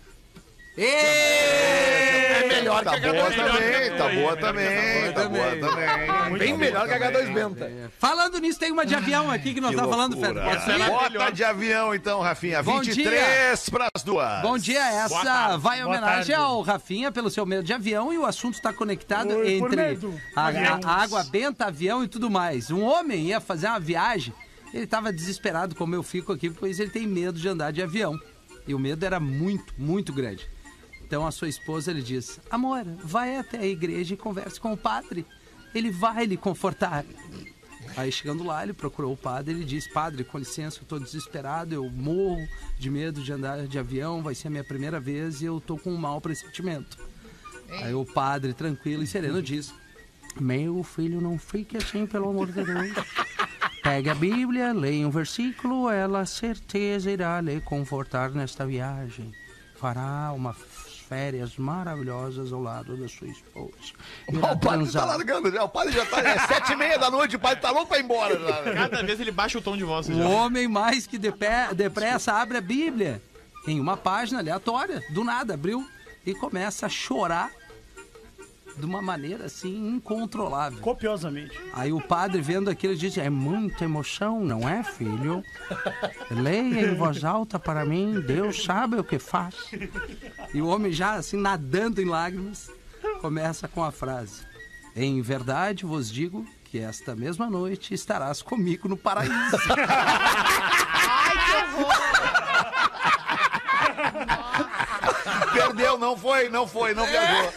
Ê! É melhor Tá que boa H2 benta. também, tá boa também, tá boa também. Bem melhor que H2 benta. Falando nisso, tem uma de avião aqui que nós Que tá falando? Bota de avião então, Rafinha. Bom 23 para as duas. Bom dia, essa vai em homenagem ao Rafinha pelo seu medo de avião e o assunto está conectado entre a, a- a água benta, avião e tudo mais. Um homem ia fazer uma viagem, ele estava desesperado, como eu fico aqui, pois ele tem medo de andar de avião. E o medo era muito, muito grande. Então a sua esposa lhe diz: Amor, vai até a igreja e converse com o padre. Ele vai lhe confortar. Aí chegando lá, ele procurou o padre ele disse: Padre, com licença, eu tô desesperado, eu morro de medo de andar de avião, vai ser a minha primeira vez e eu tô com um mau pressentimento. Aí o padre, tranquilo e sereno, diz: Meu filho, não fique assim, pelo amor de Deus. Pegue a Bíblia, leia um versículo, ela certeza irá lhe confortar nesta viagem. Fará uma férias maravilhosas ao lado da sua esposa. Irá O padre tá transar. largando já. O padre já tá. É sete e meia da noite, o padre tá louco pra ir embora. Já. Cada vez ele baixa o tom de voz. O já. homem mais que depe- depressa abre a Bíblia em uma página aleatória, do nada, abriu e começa a chorar de uma maneira assim incontrolável. Copiosamente. Aí o padre vendo aquilo diz: É muita emoção, não é, filho? Leia em voz alta para mim, Deus sabe o que faz. E o homem já assim nadando em lágrimas começa com a frase: Em verdade vos digo que esta mesma noite estarás comigo no paraíso. Ai, que horror! Perdeu, não foi, não foi, não viajou.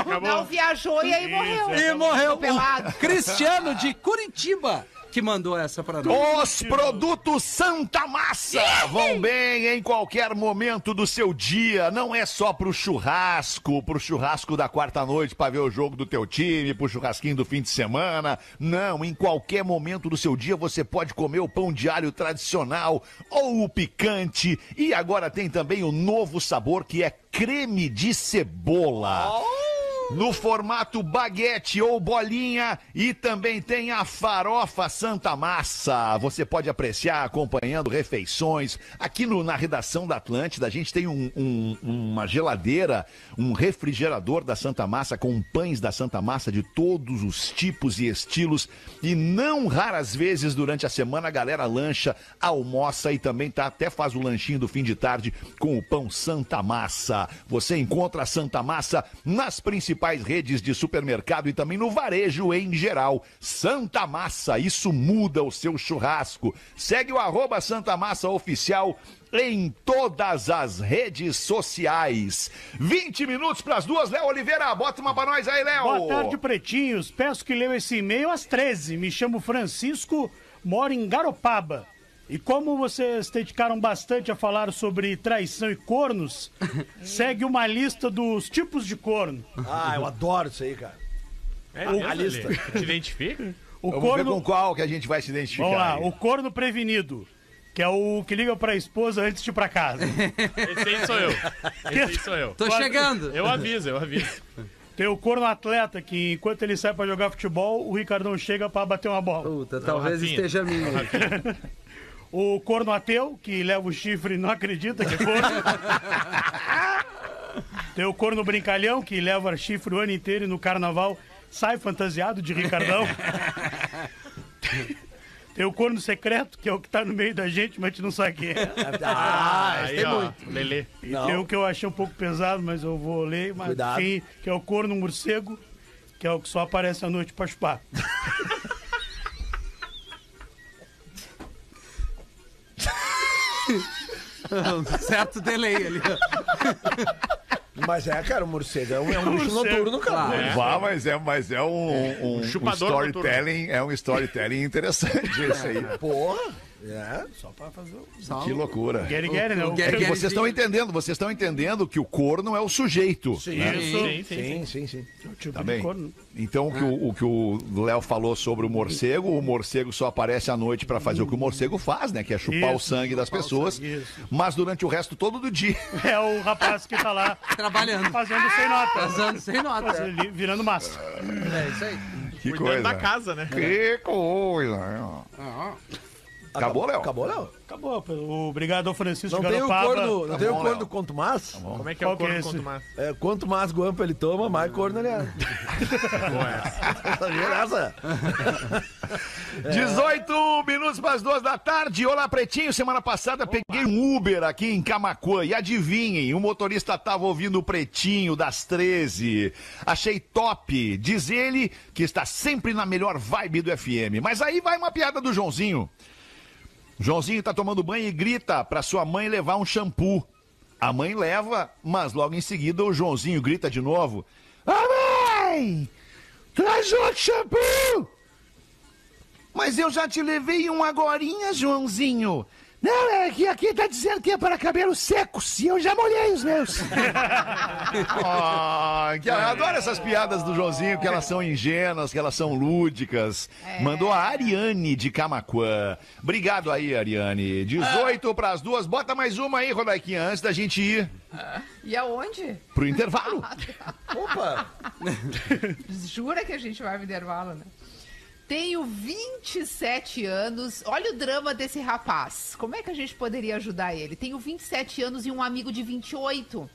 Acabou. Não viajou e aí morreu. e morreu Pelado. o Cristiano de Curitiba que mandou essa para nós. Os produtos Santa Massa vão bem em qualquer momento do seu dia. Não é só pro churrasco, pro churrasco da quarta noite pra ver o jogo do teu time, pro churrasquinho do fim de semana. Não, em qualquer momento do seu dia você pode comer o pão de alho tradicional ou o picante. E agora tem também o novo sabor que é creme de cebola. No formato baguete ou bolinha e também tem a farofa Santa Massa. Você pode apreciar acompanhando refeições. Aqui no- na redação da Atlântida, a gente tem um- um- uma geladeira, um refrigerador da Santa Massa com pães da Santa Massa de todos os tipos e estilos. E não raras vezes durante a semana a galera lancha, almoça e também tá, até faz o lanchinho do fim de tarde com o pão Santa Massa. Você encontra a Santa Massa nas principais redes de supermercado e também no varejo em geral. Santa Massa, isso muda o seu churrasco. Segue o arroba Santa Massa Oficial em todas as redes sociais. 20 minutos para as duas, Léo Oliveira. Bota uma pra nós aí, Léo. Boa tarde, pretinhos. Peço que leu esse e-mail às 13. Me chamo Francisco, moro em Garopaba. E como vocês dedicaram bastante a falar sobre traição e cornos, segue uma lista dos tipos de corno. Ah, eu adoro isso aí, cara. É A lista. Te identifica? O Vamos ver com corno, qual que a gente vai se identificar. vamos lá, aí. o corno prevenido, que é o que liga pra esposa antes de ir pra casa. Esse aí sou eu. Esse aí sou eu. Tô chegando. Eu aviso, eu aviso. Tem o corno atleta, que enquanto ele sai pra jogar futebol, o Ricardão chega pra bater uma bola. Puta, talvez Rafinha. esteja a minha. O corno ateu, que leva o chifre e não acredita que é corno. Tem o corno brincalhão, que leva chifre o ano inteiro e no carnaval sai fantasiado de Ricardão. Tem o corno secreto, que é o que tá no meio da gente, mas a gente não sabe quem é. Ah, esse Aí, tem ó, muito. Lelê. E tem o que eu achei um pouco pesado, mas eu vou ler. Mas Cuidado. enfim, que é o corno morcego, que é o que só aparece à noite pra chupar. Um certo delay ali. Mas é, cara, o morcego é um, é um bicho noturno, cara. Claro. Vá, mas é, mas é um, um, um chupador storytelling, é um storytelling interessante esse aí. Porra. É. Só Que um- loucura. Gary Gary, né? o O- Gary É que Gary vocês estão entendendo, vocês estão entendendo que o corno é o sujeito. Sim, né? Sim, sim, sim. sim, sim, sim. o tipo Tá de bem? corno. Então o que o, o que o Léo falou sobre o morcego, o morcego só aparece à noite pra fazer o que o morcego faz, né? Que é chupar o Isso, sangue das pessoas. sangue. Mas durante o resto todo do dia. É o rapaz que tá lá Trabalhando. fazendo sem nota. Fazendo sem nota. Fazendo virando massa. É isso aí. Que Cuidando coisa. da casa, né? Que coisa. Acabou, Léo? Acabou, Léo? Acabou. O Obrigado Francisco Não tem o corno, não tem o corno Léo. quanto mais? Como é que é Qual o que é corno esse? quanto mais? É, quanto mais guampa ele toma, mais corno ele é. Sabia essa? 18 minutos para as duas da tarde. Olá, Pretinho. Semana passada peguei um Uber aqui em Camacuã e adivinhem, o motorista tava ouvindo o Pretinho das 13. Achei top. Diz ele que está sempre na melhor vibe do FM. Mas aí vai uma piada do Joãozinho. Joãozinho tá tomando banho e grita pra sua mãe levar um shampoo. A mãe leva, mas logo em seguida o Joãozinho grita de novo: Ah, mãe! Traz outro shampoo! Mas eu já te levei um agorinha, Joãozinho. Não, é que aqui tá dizendo que é para cabelos secos e eu já molhei os meus. Ah, que eu adoro essas piadas do Joãozinho, que elas são ingênuas, que elas são lúdicas. Mandou a Ariane de Camaquã. Obrigado aí, Ariane. 18 para as duas. Bota mais uma aí, Rodaiquinha, antes da gente ir E aonde? pro intervalo. Opa! Jura que a gente vai pro intervalo, né? Tenho 27 anos. Olha o drama desse rapaz. Como é que a gente poderia ajudar ele? Tenho 27 anos e um amigo de 28.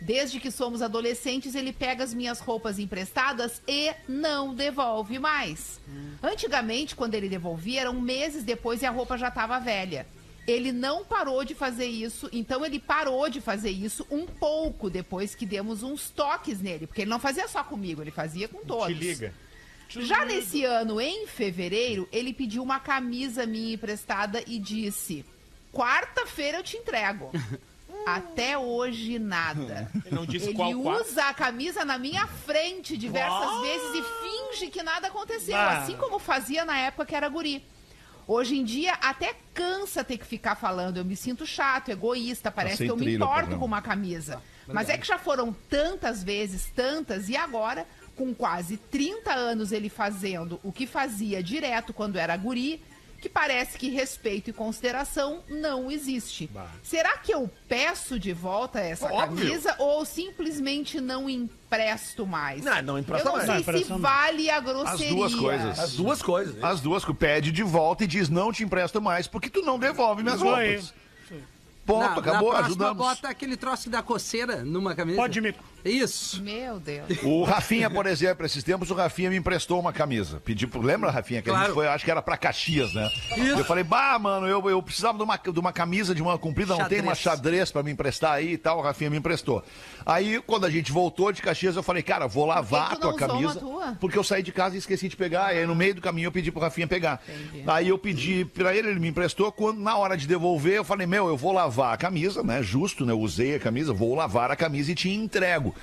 Desde que somos adolescentes, ele pega as minhas roupas emprestadas e não devolve mais. Antigamente, quando ele devolvia, eram meses depois e a roupa já estava velha. Ele não parou de fazer isso, então ele parou de fazer isso um pouco depois que demos uns toques nele, porque ele não fazia só comigo, ele fazia com todos. Te liga. Já nesse ano, em fevereiro, ele pediu uma camisa minha emprestada e disse: Quarta-feira eu te entrego. Até hoje, nada. Ele não disse Ele qual usa a camisa na minha frente diversas vezes e finge que nada aconteceu, Ah. assim como fazia na época que era guri. Hoje em dia, até cansa ter que ficar falando. Eu me sinto chato, egoísta, parece sem que eu me importo com uma camisa. Mas é que já foram tantas vezes, tantas, e agora, com quase 30 anos ele fazendo o que fazia direto quando era guri, que parece que respeito e consideração não existe. Será que eu peço de volta essa Óbvio. camisa ou simplesmente não empresto mais? Não, não empresta Eu não mais. sei Não, se mais. vale a grosseria. duas coisas. As duas coisas. né? As duas que pede de volta e diz: não te empresto mais, porque tu não devolve minhas Isso aí. Ponto, Na- acabou, na próxima, ajudamos. bota aquele troço que dá coceira numa camisa. Pode me. Isso. Meu Deus. O Rafinha, por exemplo, esses tempos o Rafinha me emprestou uma camisa. Pedi pro... Lembra, Rafinha? Que a Claro. gente foi, acho que era pra Caxias, né? Isso. Eu falei, bah, mano, eu, eu precisava de uma, de uma camisa de uma comprida, não tem uma Xadrez. pra me emprestar aí e tal. O Rafinha me emprestou. Aí, quando a gente voltou de Caxias, eu falei, cara, vou lavar a tua camisa. tua? Porque eu saí de casa e esqueci de pegar. E aí, no meio do caminho, eu pedi pro Rafinha pegar. Entendi. Aí eu pedi pra ele, ele me emprestou. Quando, na hora de devolver, eu falei, meu, eu vou lavar a camisa, né? Justo, né? Eu usei a camisa, vou lavar a camisa e te entrego.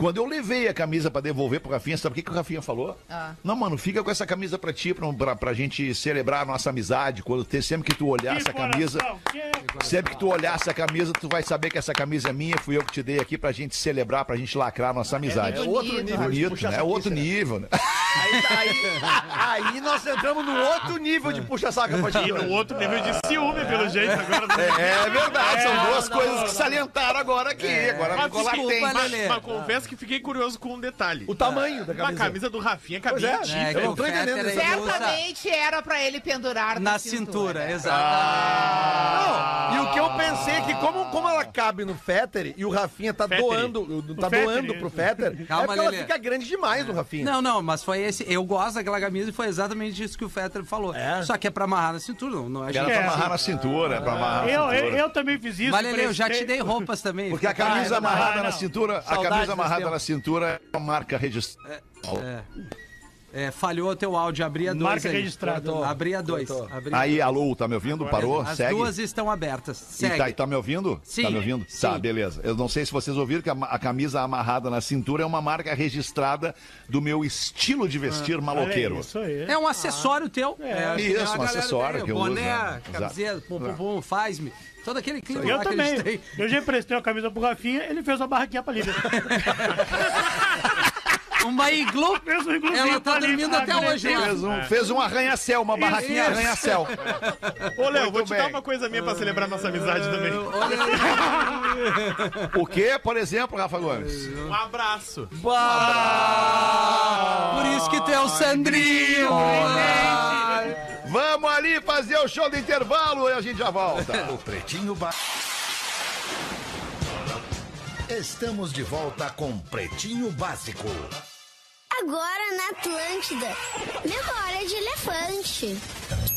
Quando eu levei a camisa pra devolver pro Rafinha, sabe o que, que o Rafinha falou? Ah. Não, mano, fica com essa camisa pra ti, pra, pra, pra gente celebrar a nossa amizade. Quando ter, sempre que tu olhar Que essa camisa. coração, que- Sempre que tu olhar essa camisa, tu vai saber que essa camisa é minha, fui eu que te dei aqui pra gente celebrar, pra gente lacrar a nossa amizade. É outro nível Bonito, né? É outro nível, né? Aí, aí, aí nós entramos num outro nível de puxa-saco a partir E no outro nível de ciúme, pelo jeito, agora. É, é verdade, são duas não, coisas não, que salientaram agora aqui. Agora Mas ficou desculpa, latente. Mas, mas confesso que fiquei curioso com um detalhe. O tamanho da A camisa. camisa do Rafinha é. em ti, É, que não o tô entendendo Fetter, isso. Certamente era pra ele pendurar na cintura, cintura. exatamente. Não, e o que eu pensei é que como, como ela cabe no Fetter e o Rafinha tá Fetter. doando, tá Fetter, doando isso. pro Fetter, Calma, é porque ela Lelê. fica grande demais no Rafinha. Não, não, mas foi esse. Eu gosto daquela camisa e foi exatamente isso que o Fetter falou. É? Só que é pra amarrar na cintura, não, não acho Era que pra É. amarrar na cintura, é pra amarrar na Eu, eu, cintura. eu também fiz isso. Mas, Lelê, eu já te dei roupas também. Porque a camisa Ah, é amarrada na cintura, a camisa amarrada. Na cintura é uma marca registrada. É. É, falhou o teu áudio, abria dois Marca aí. registrada. Abria dois. Abria Aí, alô, tá me ouvindo? Parou? As Segue. duas estão abertas. E Segue. tá, tá me ouvindo? Sim. Tá me ouvindo? Sim. Tá, beleza. Eu não sei se vocês ouviram que a, a camisa amarrada na cintura é uma marca registrada do meu estilo de vestir Olha maloqueiro. Isso aí. É um acessório teu. É, Isso, a um acessório tem, que eu boné, uso, né? camiseta, pum, pum, pum, faz-me. Todo aquele clima Eu também. Eu já emprestei a camisa pro Rafinha, ele fez uma barraquinha pra Lívia. Uma iglu. Fez um igluzinho Ela tá pra Lívia. dormindo até hoje lá. Fez um, fez um arranha-céu, uma barraquinha Isso. arranha-céu. Ô, Léo, Muito vou te bem. dar uma coisa minha pra celebrar nossa amizade também. O que, por exemplo, Rafa Gomes? Um abraço. Por isso que tu é o Sandrinho. Vamos ali fazer o show do intervalo e a gente já volta. O Pretinho Ba... Estamos de volta com Pretinho Básico. Agora na Atlântida. Memória de elefante.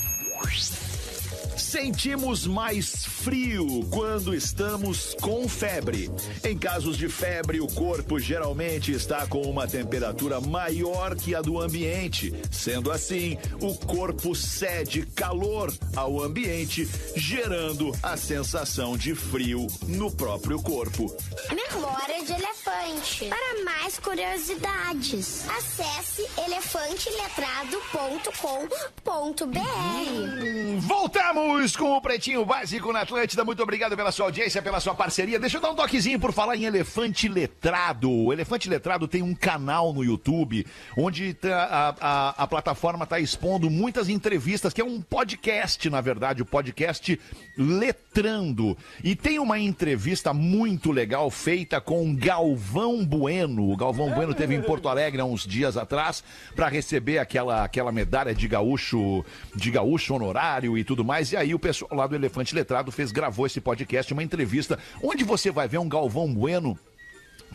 Sentimos mais frio quando estamos com febre. Em casos de febre, o corpo geralmente está com uma temperatura maior que a do ambiente. Sendo assim, o corpo cede calor ao ambiente, gerando a sensação de frio no próprio corpo. Memória de elefante. Para mais curiosidades, acesse elefanteletrado.com.br. Voltamos com o Pretinho Básico na Atlântida. Muito obrigado pela sua audiência, pela sua parceria. Deixa eu dar um toquezinho por falar em Elefante Letrado. O Elefante Letrado tem um canal no YouTube onde tá- a, a, a plataforma está expondo muitas entrevistas, que é um podcast, na verdade, o podcast Letrando. E tem uma entrevista muito legal feita com Galvão Bueno. O Galvão Bueno teve em Porto Alegre há uns dias atrás para receber aquela, aquela medalha de gaúcho, de gaúcho honorário e tudo mais. E aí o pessoal lá do Elefante Letrado fez, gravou esse podcast, uma entrevista, onde você vai ver um Galvão Bueno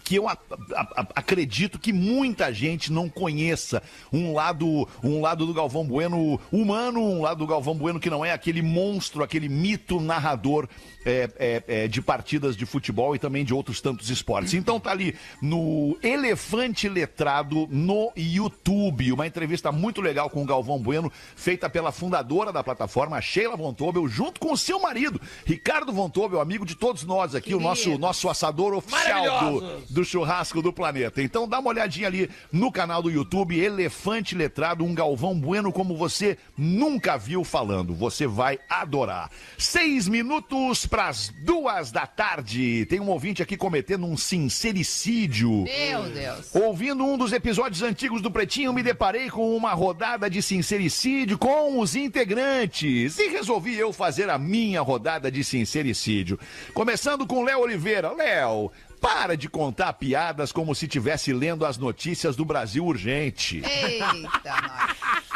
que eu a- a- acredito que muita gente não conheça. Um lado um lado do Galvão Bueno humano, um lado do Galvão Bueno que não é aquele monstro, aquele mito narrador é, é, é, de partidas de futebol e também de outros tantos esportes. Então tá ali no Elefante Letrado no YouTube, uma entrevista muito legal com o Galvão Bueno, feita pela fundadora da plataforma, Sheila Von Tobel, junto com o seu marido, Ricardo Von Tobel, amigo de todos nós aqui, o nosso, nosso assador oficial do, do churrasco do planeta. Então dá uma olhadinha ali no canal do YouTube, Elefante Letrado, um Galvão Bueno como você nunca viu falando. Você vai adorar. Seis minutos para as duas da tarde. Tem um ouvinte aqui cometendo um sincericídio. Meu Deus. Ouvindo um dos episódios antigos do Pretinho, me deparei com uma rodada de sincericídio com os integrantes e resolvi eu fazer a minha rodada de sincericídio. Começando com Léo Oliveira. Léo, para de contar piadas como se estivesse lendo as notícias do Brasil Urgente. Eita, nós.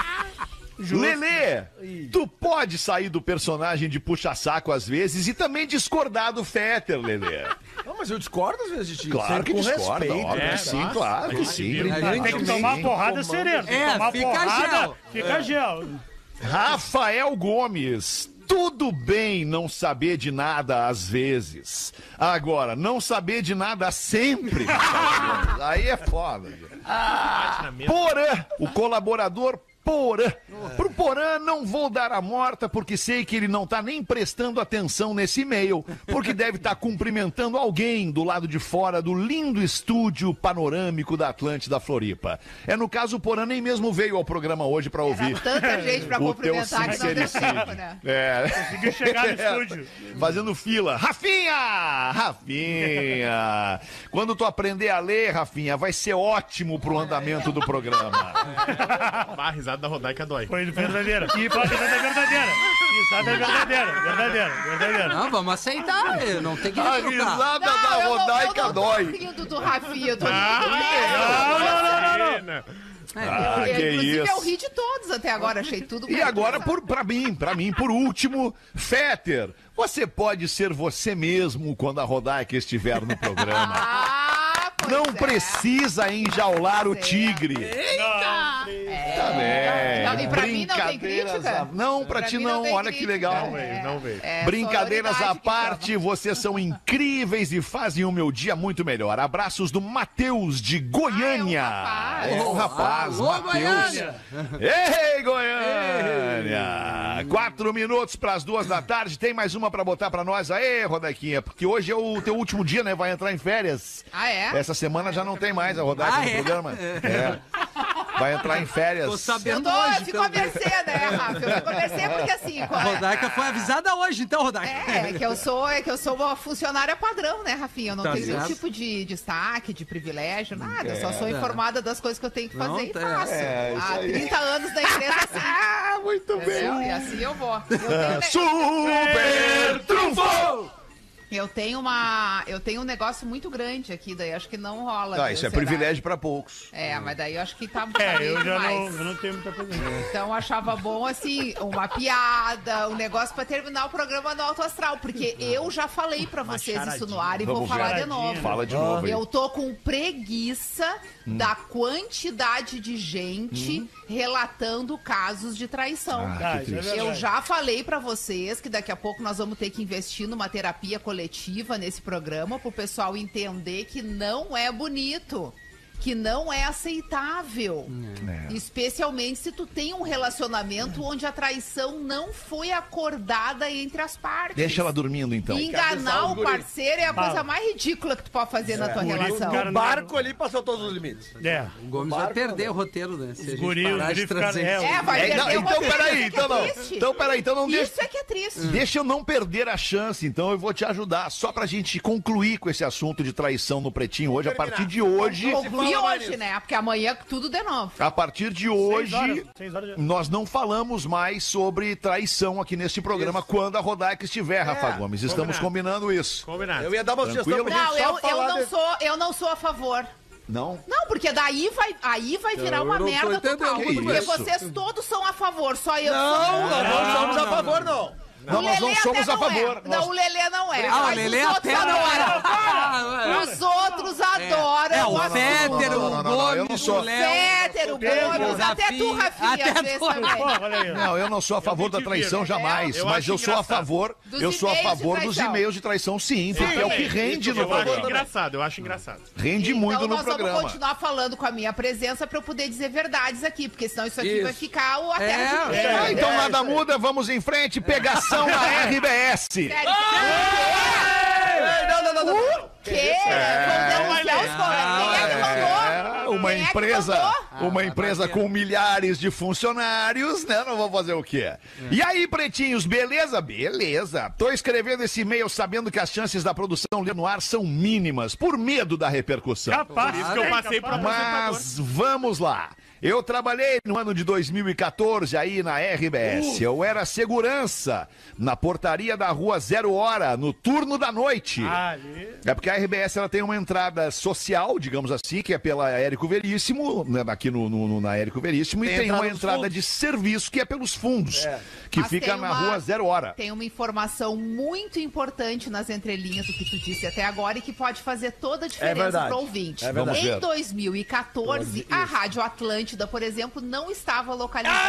Lelê, tu pode sair do personagem de puxa-saco às vezes e também discordar do Fetter, Lelê. Não, mas eu discordo às vezes de ti. Claro que discorda, respeito, óbvio que cara? sim, claro que sim. Tem que tomar Sim. porrada sereno. É, tomar fica porrada, gel. Fica gel. Rafael Gomes. Tudo bem não saber de nada às vezes. Agora, não saber de nada sempre. Aí é foda. mesa. Porã, o colaborador Porã. Pro Porã não vou dar a morta porque sei que ele não tá nem prestando atenção nesse e-mail, porque deve estar cumprimentando alguém do lado de fora do lindo estúdio panorâmico da Atlântida Floripa. É no caso o Porã nem mesmo veio ao programa hoje pra ouvir. Tanta gente pra O teu cumprimentar que não deu tempo, né? É. Conseguiu chegar no estúdio. Fazendo fila. Rafinha! Rafinha! Quando tu aprender a ler, Rafinha, vai ser ótimo pro andamento do programa. A risada da Rodaica dói. Foi verdadeira. E foi risada verdadeira. Risada verdadeira. Verdadeira. Verdadeira. Não, vamos aceitar. Eu não tem que A retrucar. risada Não, da eu não- Rodaica eu não tô dói. rindo do Rafinha, eu tô rindo Ah, do Não, não, não, não, não. Imagina. Ah, que Inclusive, eu isso. ri de todos até agora, achei tudo E agora, por, pra mim, pra mim, por último, Fetter, você pode ser você mesmo quando a Rodaica estiver no programa. Ah, Não é. precisa enjaular o Pois é. tigre. Também. Não, e pra mim não tem Brincadeiras crítica? a- Não, pra, Pra ti não, tem olha que crítica. legal. Não veio, não veio. É, Brincadeiras à que parte, vocês são incríveis e fazem o meu dia muito melhor. Abraços do Matheus de Goiânia. Ah, É é o um rapaz, Matheus. Goiânia. Ei, Goiânia! Quatro minutos para as duas da tarde. Tem mais uma para botar para nós aí, Rodaquinha? Porque hoje é o teu último dia, né? Vai entrar em férias. Ah, é? Essa semana já não tem mais a Rodaica Ah, no é? programa. É. Vai entrar em férias. Tô Eu, sabendo tô, eu hoje. fico a mercê, né, Rafa? Eu fico a mercê porque assim... A qual é- Rodaica foi avisada hoje, então, Rodaica. É, é que eu sou, é que eu sou uma funcionária padrão, né, Rafinha? Eu não Tá tenho nenhum tipo de destaque, de privilégio, nada. Eu só É. sou informada das coisas que eu tenho que Não, fazer e tá- faço. é, Há aí. 30 anos da empresa assim. Ah, muito entendeu? E assim eu vou. Eu tenho, Super trunfo! Eu tenho uma. Eu tenho um negócio muito grande aqui, daí acho que não rola. Ah, viu, isso é será? privilégio para poucos. É, mas daí eu acho que tá É, meio eu já não, eu não tenho muita coisa. Então eu achava bom, assim, uma piada, um negócio pra terminar o programa no Alto Astral, porque eu já falei pra vocês isso no ar e vou Vamos ver. falar de novo. Fala de novo aí. Eu tô com preguiça da quantidade de gente relatando casos de traição. Ah, é. Eu já falei pra vocês que daqui a pouco nós vamos ter que investir numa terapia coletiva nesse programa pro pessoal entender que não é bonito. Que não é aceitável. É. Especialmente se tu tem um relacionamento onde a traição não foi acordada entre as partes. Deixa ela dormindo então. Enganar o parceiro é a Fala. coisa mais ridícula que tu pode fazer na tua isso, relação. O barco ali passou todos os limites. É. O Gomes vai perder o roteiro, né? Se guri- os de guri ficaram- trazer é. É, vai É, perder não, uma então coisa peraí, é então não. Então peraí, então não deixa. Isso é que é triste. Deixa eu não perder a chance, então eu vou te ajudar. Só pra gente concluir com esse assunto de traição no Pretinho hoje. A partir de hoje, Concluir mais hoje, né? Porque amanhã tudo de novo. a partir de hoje, horas, horas nós não falamos mais sobre traição aqui neste programa quando a Rodaica estiver, Rafa Gomes. Estamos combinando isso. Combinado. Eu ia dar uma sugestão Tranquilo? pra gente Não, eu, eu não desse- sou, eu não sou a favor. Não? Não, porque daí vai, aí vai virar Eu uma merda total. que Porque isso. vocês todos são a favor, só eu Não, sou. nós não somos a favor, não. Não, nós não é. é. É, não Gomes, sou. o Léo. Féter, o Gomes, até tu, Rafinha, Rafinha, até às vezes tu. também. Pô, olha aí. Não, eu não sou a favor da traição viro. jamais, mas eu sou a favor, Dos eu sou a favor dos e-mails de traição, sim, porque é o que rende no Eu acho programa. engraçado, eu acho engraçado. Rende Então muito no nós vamos programa. continuar falando com a minha presença pra eu poder dizer verdades aqui, porque senão isso aqui vai ficar o até É, de é. Ah, então nada muda, vamos em frente. Pegação na RBS. Sério, Ei, Não, não, não, não. O quê? Vão denunciar os colegas. Quem é que mandou? É, uma Quem é empresa, uma Ah, empresa com milhares de funcionários, né? Não vou fazer o quê? E aí, pretinhos, beleza? Beleza. Tô escrevendo esse e-mail sabendo que as chances da produção ler no ar são mínimas, por medo da repercussão. Capaz. Isso que eu passei apresentador. Mas vamos lá. Eu trabalhei no ano de 2014 aí na RBS. Eu era segurança na portaria da rua Zero Hora, no turno da noite. Ah, Ali. É porque a RBS ela tem uma entrada social, digamos assim, que é pela Érico Veríssimo, né, aqui no, no- no- na Érico Veríssimo, Tem e tem entrada uma entrada fundos. de serviço que é pelos fundos, que Mas fica na uma- rua Zero Hora. Tem uma informação muito importante nas entrelinhas do que tu disse até agora e que pode fazer toda a diferença verdade. pro ouvinte. É verdade. em Vamos ver. 2014, a Rádio Atlântida, por exemplo, não estava localizada.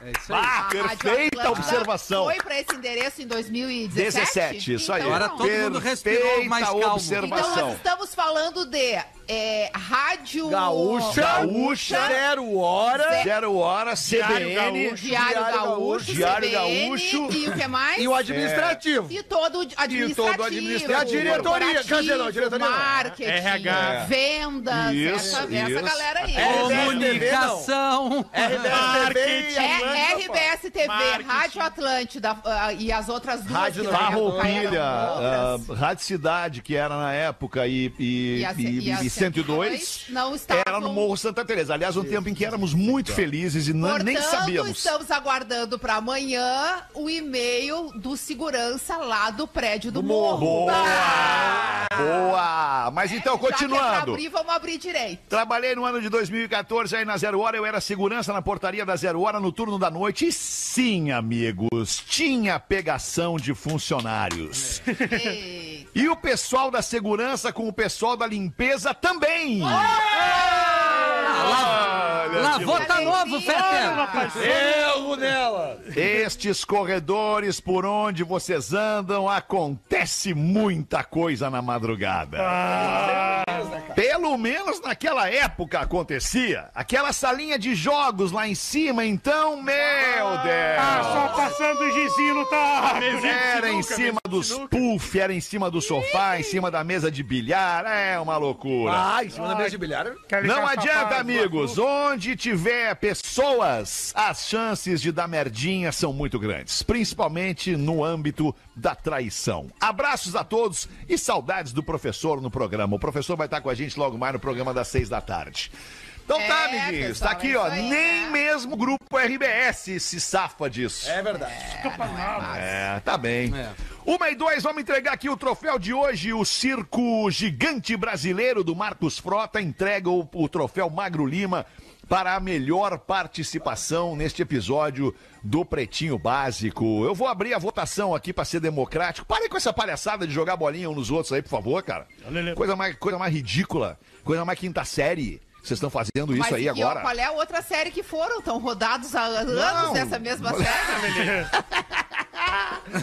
É isso aí. Ah, perfeita observação. Foi para esse endereço em 2017? 17, isso aí. Então, Agora todo mundo respirou mais calmo. observação. Então nós estamos falando de é, Rádio Gaúcha, Gaúcha. zero hora. Zero hora, CBN. Diário, Diário Gaúcho, Diário CBN, Gaúcho. E o que mais? E o administrativo. E todo o administrativo. todo o administrativo. E a diretoria, quer dizer, não, a diretoria. Marketing, RH. vendas, Isso, essa, essa isso. galera aí. Comunicação. RBS e É RBS TV, Marketing. Rádio Atlântida ah, e as outras duas Rádio Farroupilha, outras. ah, Rádio Cidade, que era na época, e, e, E a- e- e e 102, não estavam- era no Morro Santa Teresa. Aliás, um tempo em que éramos muito felizes e não, nem Portanto, sabíamos. estamos aguardando para amanhã o e-mail do segurança lá do prédio do, morro. Boa! Ah! Boa! Mas então, Já que é pra continuando. abrir, vamos abrir direito. Trabalhei no ano de 2014 aí na Zero Hora, eu era segurança na portaria da Zero Hora no turno da noite. E sim, amigos, tinha pegação de funcionários. Ei. E o pessoal da segurança com o pessoal da limpeza também. Lavou tá novo, Fetter. Erro nela. Estes corredores por onde vocês andam, acontece muita coisa na madrugada. Pelo menos naquela época acontecia. Aquela salinha de jogos lá em cima, então, meu Ah, só Deus! passando o gizinho no tarro. Era em cima dos puff, era em cima do sofá, em cima da mesa de bilhar, é uma loucura. Ah, em cima da mesa de bilhar. Não adianta, amigos. Onde tiver pessoas, as chances de dar merdinha são muito grandes, principalmente no âmbito da traição. Abraços a todos e saudades do professor no programa. O professor vai estar com a gente logo mais no programa das seis da tarde. Então tá, É, amiguinhos, pessoal, tá aqui, é ó. aí, Nem né? mesmo o grupo RBS se safa disso. É verdade. É, tá bem. É. Uma e dois, vamos entregar aqui o troféu de hoje. O Circo Gigante Brasileiro do Marcos Frota entrega o, o troféu Magro Lima para a melhor participação neste episódio do Pretinho Básico. Eu vou abrir a votação aqui para ser democrático. Parem com essa palhaçada de jogar bolinha uns nos outros aí, por favor, cara. Coisa mais, coisa mais ridícula, coisa mais quinta série. Vocês estão fazendo isso Mas aí ó, agora? qual é a outra série que foram? Estão rodados há anos Não. nessa mesma série?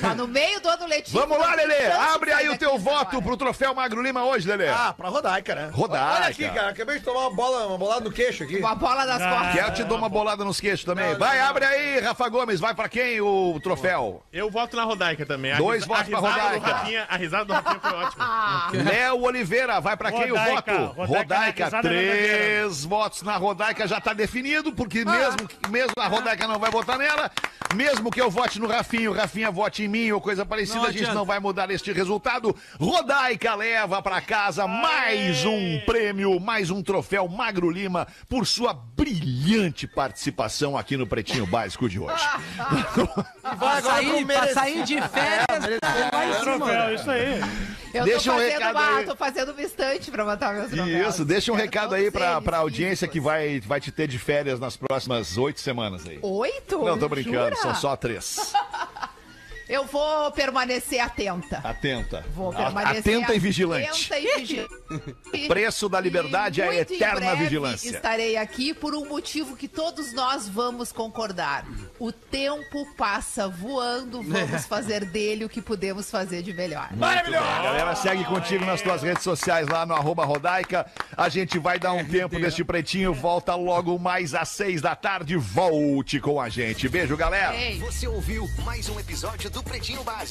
tá no meio do ano letivo. Vamos lá, não tem Lelê. Abre aí o teu voto pro troféu Magro Lima hoje, Lelê. Ah, pra Rodaica, né? Rodaica. Olha aqui, cara. Acabei de tomar uma bola, uma bolada no queixo aqui. Com a bola das costas. Quer eu te dou uma bolada nos queixos também? Não, vai, não, não. abre aí, Rafa Gomes. Vai pra quem o troféu? Eu voto na Rodaica também. A Dois votos pra Rodaica. Rafinha- A risada do Rafinha foi ótima. Léo Oliveira, vai pra quem Rodaica, o voto? Rodaica Rodaica, três votos na Rodaica já tá definido, porque Ah. mesmo, que- mesmo a Rodaica não vai votar nela, mesmo que eu vote no Rafinha, o Rafinha vote em mim ou coisa parecida, Não a gente não vai mudar este resultado. Rodaica leva pra casa mais um prêmio, mais um troféu Magro Lima por sua brilhante participação aqui no Pretinho Básico de hoje. Vai sair, pra sair de férias, em cima. Troféu, isso aí. Eu Deixa tô um fazendo recado uma, aí. tô fazendo uma estante pra botar meus troféus. Isso, deixa um recado aí pra, pra audiência que vai, vai te ter de férias nas próximas oito semanas aí. Oito? Não, tô brincando, Jura? são só três. Eu vou permanecer atenta. Atenta. Vou A- permanecer Atenta e vigilante. Atenta e vigilante. Preço da liberdade é a eterna breve vigilância. Estarei aqui por um motivo que todos nós vamos concordar. O tempo passa voando, vamos fazer dele o que podemos fazer de melhor. Maravilhoso! Galera, segue contigo nas tuas redes sociais lá no arroba Rodaica. A gente vai dar um tempo deste pretinho. Volta logo mais às seis da tarde. Volte com a gente. Beijo, galera. Ei. Você ouviu mais um episódio do Pretinho Básico.